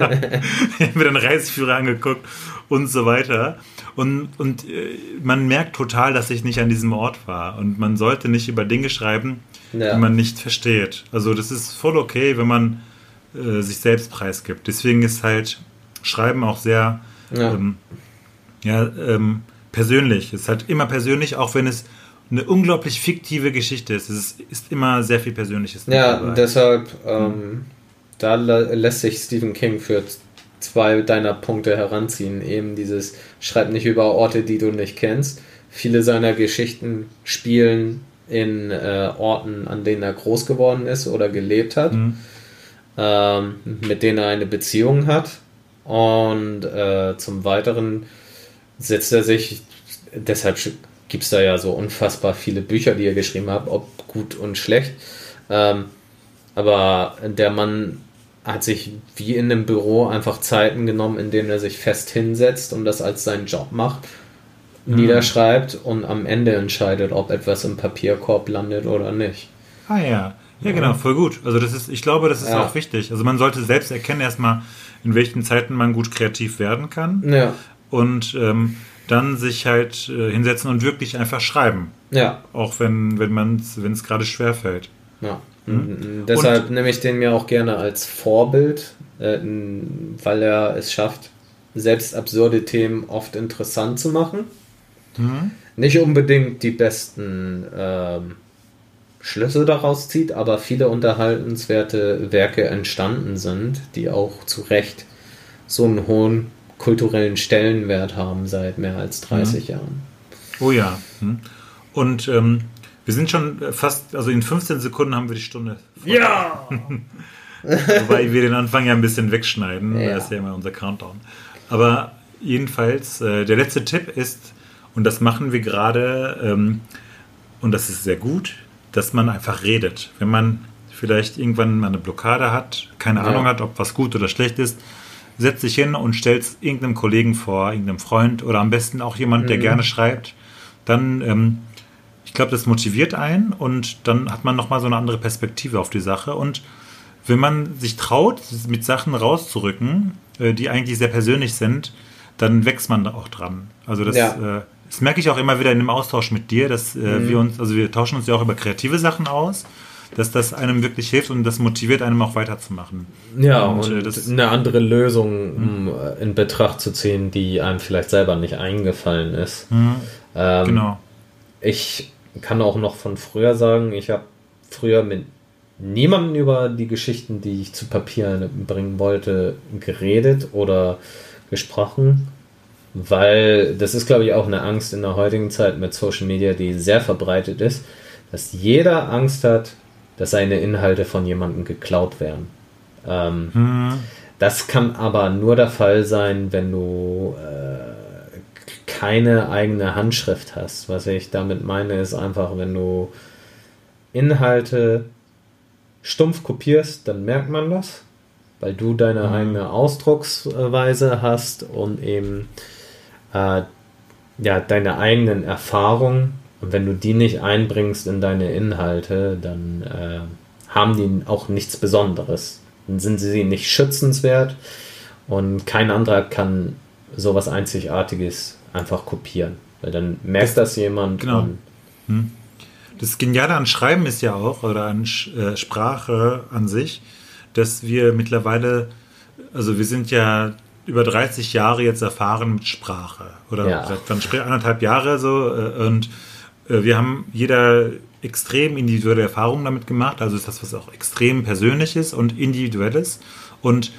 ich habe mir dann Reiseführer angeguckt und so weiter. Und, und äh, man merkt total, dass ich nicht an diesem Ort war. Und man sollte nicht über Dinge schreiben, ja. die man nicht versteht. Also das ist voll okay, wenn man äh, sich selbst preisgibt. Deswegen ist halt Schreiben auch sehr ja. Ähm, ja, ähm, persönlich. Es ist halt immer persönlich, auch wenn es eine unglaublich fiktive Geschichte ist. Es ist, ist immer sehr viel Persönliches. Ja, dabei. deshalb, ähm, hm. da lässt sich Stephen King für zwei deiner Punkte heranziehen. Eben dieses, schreib nicht über Orte, die du nicht kennst. Viele seiner Geschichten spielen in äh, Orten, an denen er groß geworden ist oder gelebt hat. Mhm ähm, mit denen er eine Beziehung hat. Und äh, zum Weiteren setzt er sich, deshalb gibt es da ja so unfassbar viele Bücher, die er geschrieben hat, ob gut und schlecht. Ähm, aber der Mann hat sich wie in einem Büro einfach Zeiten genommen, in denen er sich fest hinsetzt und das als seinen Job macht, mhm. niederschreibt und am Ende entscheidet, ob etwas im Papierkorb landet oder nicht. Ah ja. Ja, genau, voll gut. Also das ist, ich glaube, das ist ja. auch wichtig. Also man sollte selbst erkennen erstmal, in welchen Zeiten man gut kreativ werden kann. Ja. Und ähm, dann sich halt äh, hinsetzen und wirklich einfach schreiben. Ja. Auch wenn, wenn man wenn es gerade schwer fällt. Ja. Mhm. Deshalb und, nehme ich den mir auch gerne als Vorbild, äh, weil er es schafft, selbst absurde Themen oft interessant zu machen. Mhm. Nicht unbedingt die besten ähm, Schlüsse daraus zieht, aber viele unterhaltenswerte Werke entstanden sind, die auch zu Recht so einen hohen kulturellen Stellenwert haben seit mehr als 30 mhm. Jahren. Oh ja. Hm. Und ähm, wir sind schon fast, also in 15 Sekunden haben wir die Stunde. Voll. Ja! Wobei wir den Anfang ja ein bisschen wegschneiden. Ja. Das ist ja immer unser Countdown. Aber jedenfalls, äh, der letzte Tipp ist, Und das machen wir gerade, ähm, und das ist sehr gut, dass man einfach redet. Wenn man vielleicht irgendwann mal eine Blockade hat, keine ja. Ahnung hat, ob was gut oder schlecht ist, setzt sich hin und stellt es irgendeinem Kollegen vor, irgendeinem Freund oder am besten auch jemand, der mhm. gerne schreibt. Dann, ähm, ich glaube, das motiviert einen und dann hat man nochmal so eine andere Perspektive auf die Sache. Und wenn man sich traut, mit Sachen rauszurücken, äh, die eigentlich sehr persönlich sind, dann wächst man da auch dran. Also das, ja. äh, das merke ich auch immer wieder in dem Austausch mit dir, dass äh, mhm. wir uns, also wir tauschen uns ja auch über kreative Sachen aus dass das einem wirklich hilft und das motiviert einem auch weiterzumachen. Ja, und, und äh, eine andere Lösung mhm. in Betracht zu ziehen, die einem vielleicht selber nicht eingefallen ist. Mhm. Ähm, genau. Ich kann auch noch von früher sagen, ich habe früher mit niemandem über die Geschichten, die ich zu Papier bringen wollte, geredet oder gesprochen, weil das ist, glaube ich, auch eine Angst in der heutigen Zeit mit Social Media, die sehr verbreitet ist, dass jeder Angst hat, dass seine Inhalte von jemandem geklaut werden. Ähm, hm. Das kann aber nur der Fall sein, wenn du äh, keine eigene Handschrift hast. Was ich damit meine, ist einfach, wenn du Inhalte stumpf kopierst, dann merkt man das, weil du deine mhm. eigene Ausdrucksweise hast und eben äh, ja, deine eigenen Erfahrungen und wenn du die nicht einbringst in deine Inhalte, dann äh, haben die auch nichts Besonderes. Dann sind sie nicht schützenswert und kein anderer kann sowas Einzigartiges einfach kopieren. Weil dann merkt das, das jemand. Genau. Hm. Das Geniale an Schreiben ist ja auch, oder an äh, Sprache an sich, dass wir mittlerweile, also wir sind ja über 30 Jahre jetzt erfahren mit Sprache. Oder ja. seit anderthalb Jahre so. Äh, und äh, wir haben jeder extrem individuelle Erfahrungen damit gemacht. Also ist das was auch extrem persönliches und individuelles. Und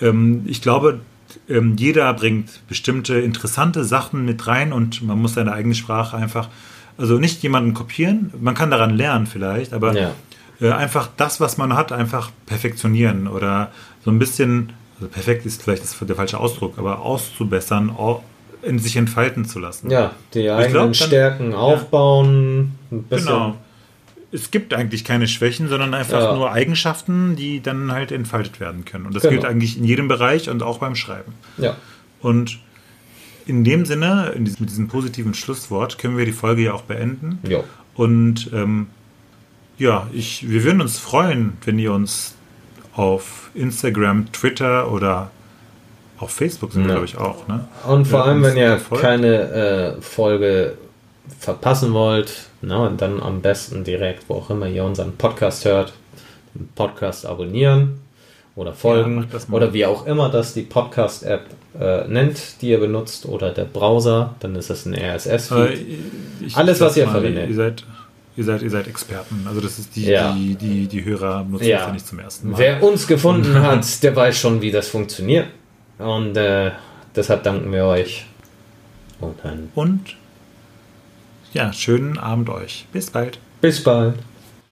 ähm, ich glaube, ähm, jeder bringt bestimmte interessante Sachen mit rein und man muss seine eigene Sprache einfach, also nicht jemanden kopieren. Man kann daran lernen vielleicht, aber ja. äh, einfach das, was man hat, einfach perfektionieren oder so ein bisschen, also perfekt ist vielleicht das der falsche Ausdruck, aber auszubessern, in sich entfalten zu lassen. Ja, die eigenen glaub, dann, Stärken aufbauen. Ja, genau. Es gibt eigentlich keine Schwächen, sondern einfach ja. nur Eigenschaften, die dann halt entfaltet werden können. Und das genau. gilt eigentlich in jedem Bereich und auch beim Schreiben. Ja. Und in dem Sinne, in diesem, mit diesem positiven Schlusswort, können wir die Folge ja auch beenden. Ja. Und ähm, ja, ich, wir würden uns freuen, wenn ihr uns auf Instagram, Twitter oder auf Facebook sind ja. wir, glaube ich, auch. Ne? Und vor ja, allem, wenn ihr keine äh, Folge verpassen wollt, na, ne, dann am besten direkt, wo auch immer ihr unseren Podcast hört, den Podcast abonnieren oder folgen ja, oder wie auch immer das die Podcast-App äh, nennt, die ihr benutzt oder der Browser, dann ist es ein RSS-Feed. Äh, Alles, was ihr mal, verwendet. Ihr seid, ihr, seid, ihr seid Experten. Also das ist die, ja. die, die, die Hörer nutzen ja. das ja nicht zum ersten Mal. Wer uns gefunden hat, der weiß schon, wie das funktioniert. Und äh, deshalb danken wir euch. Und, dann Und ja, schönen Abend euch. Bis bald. Bis bald.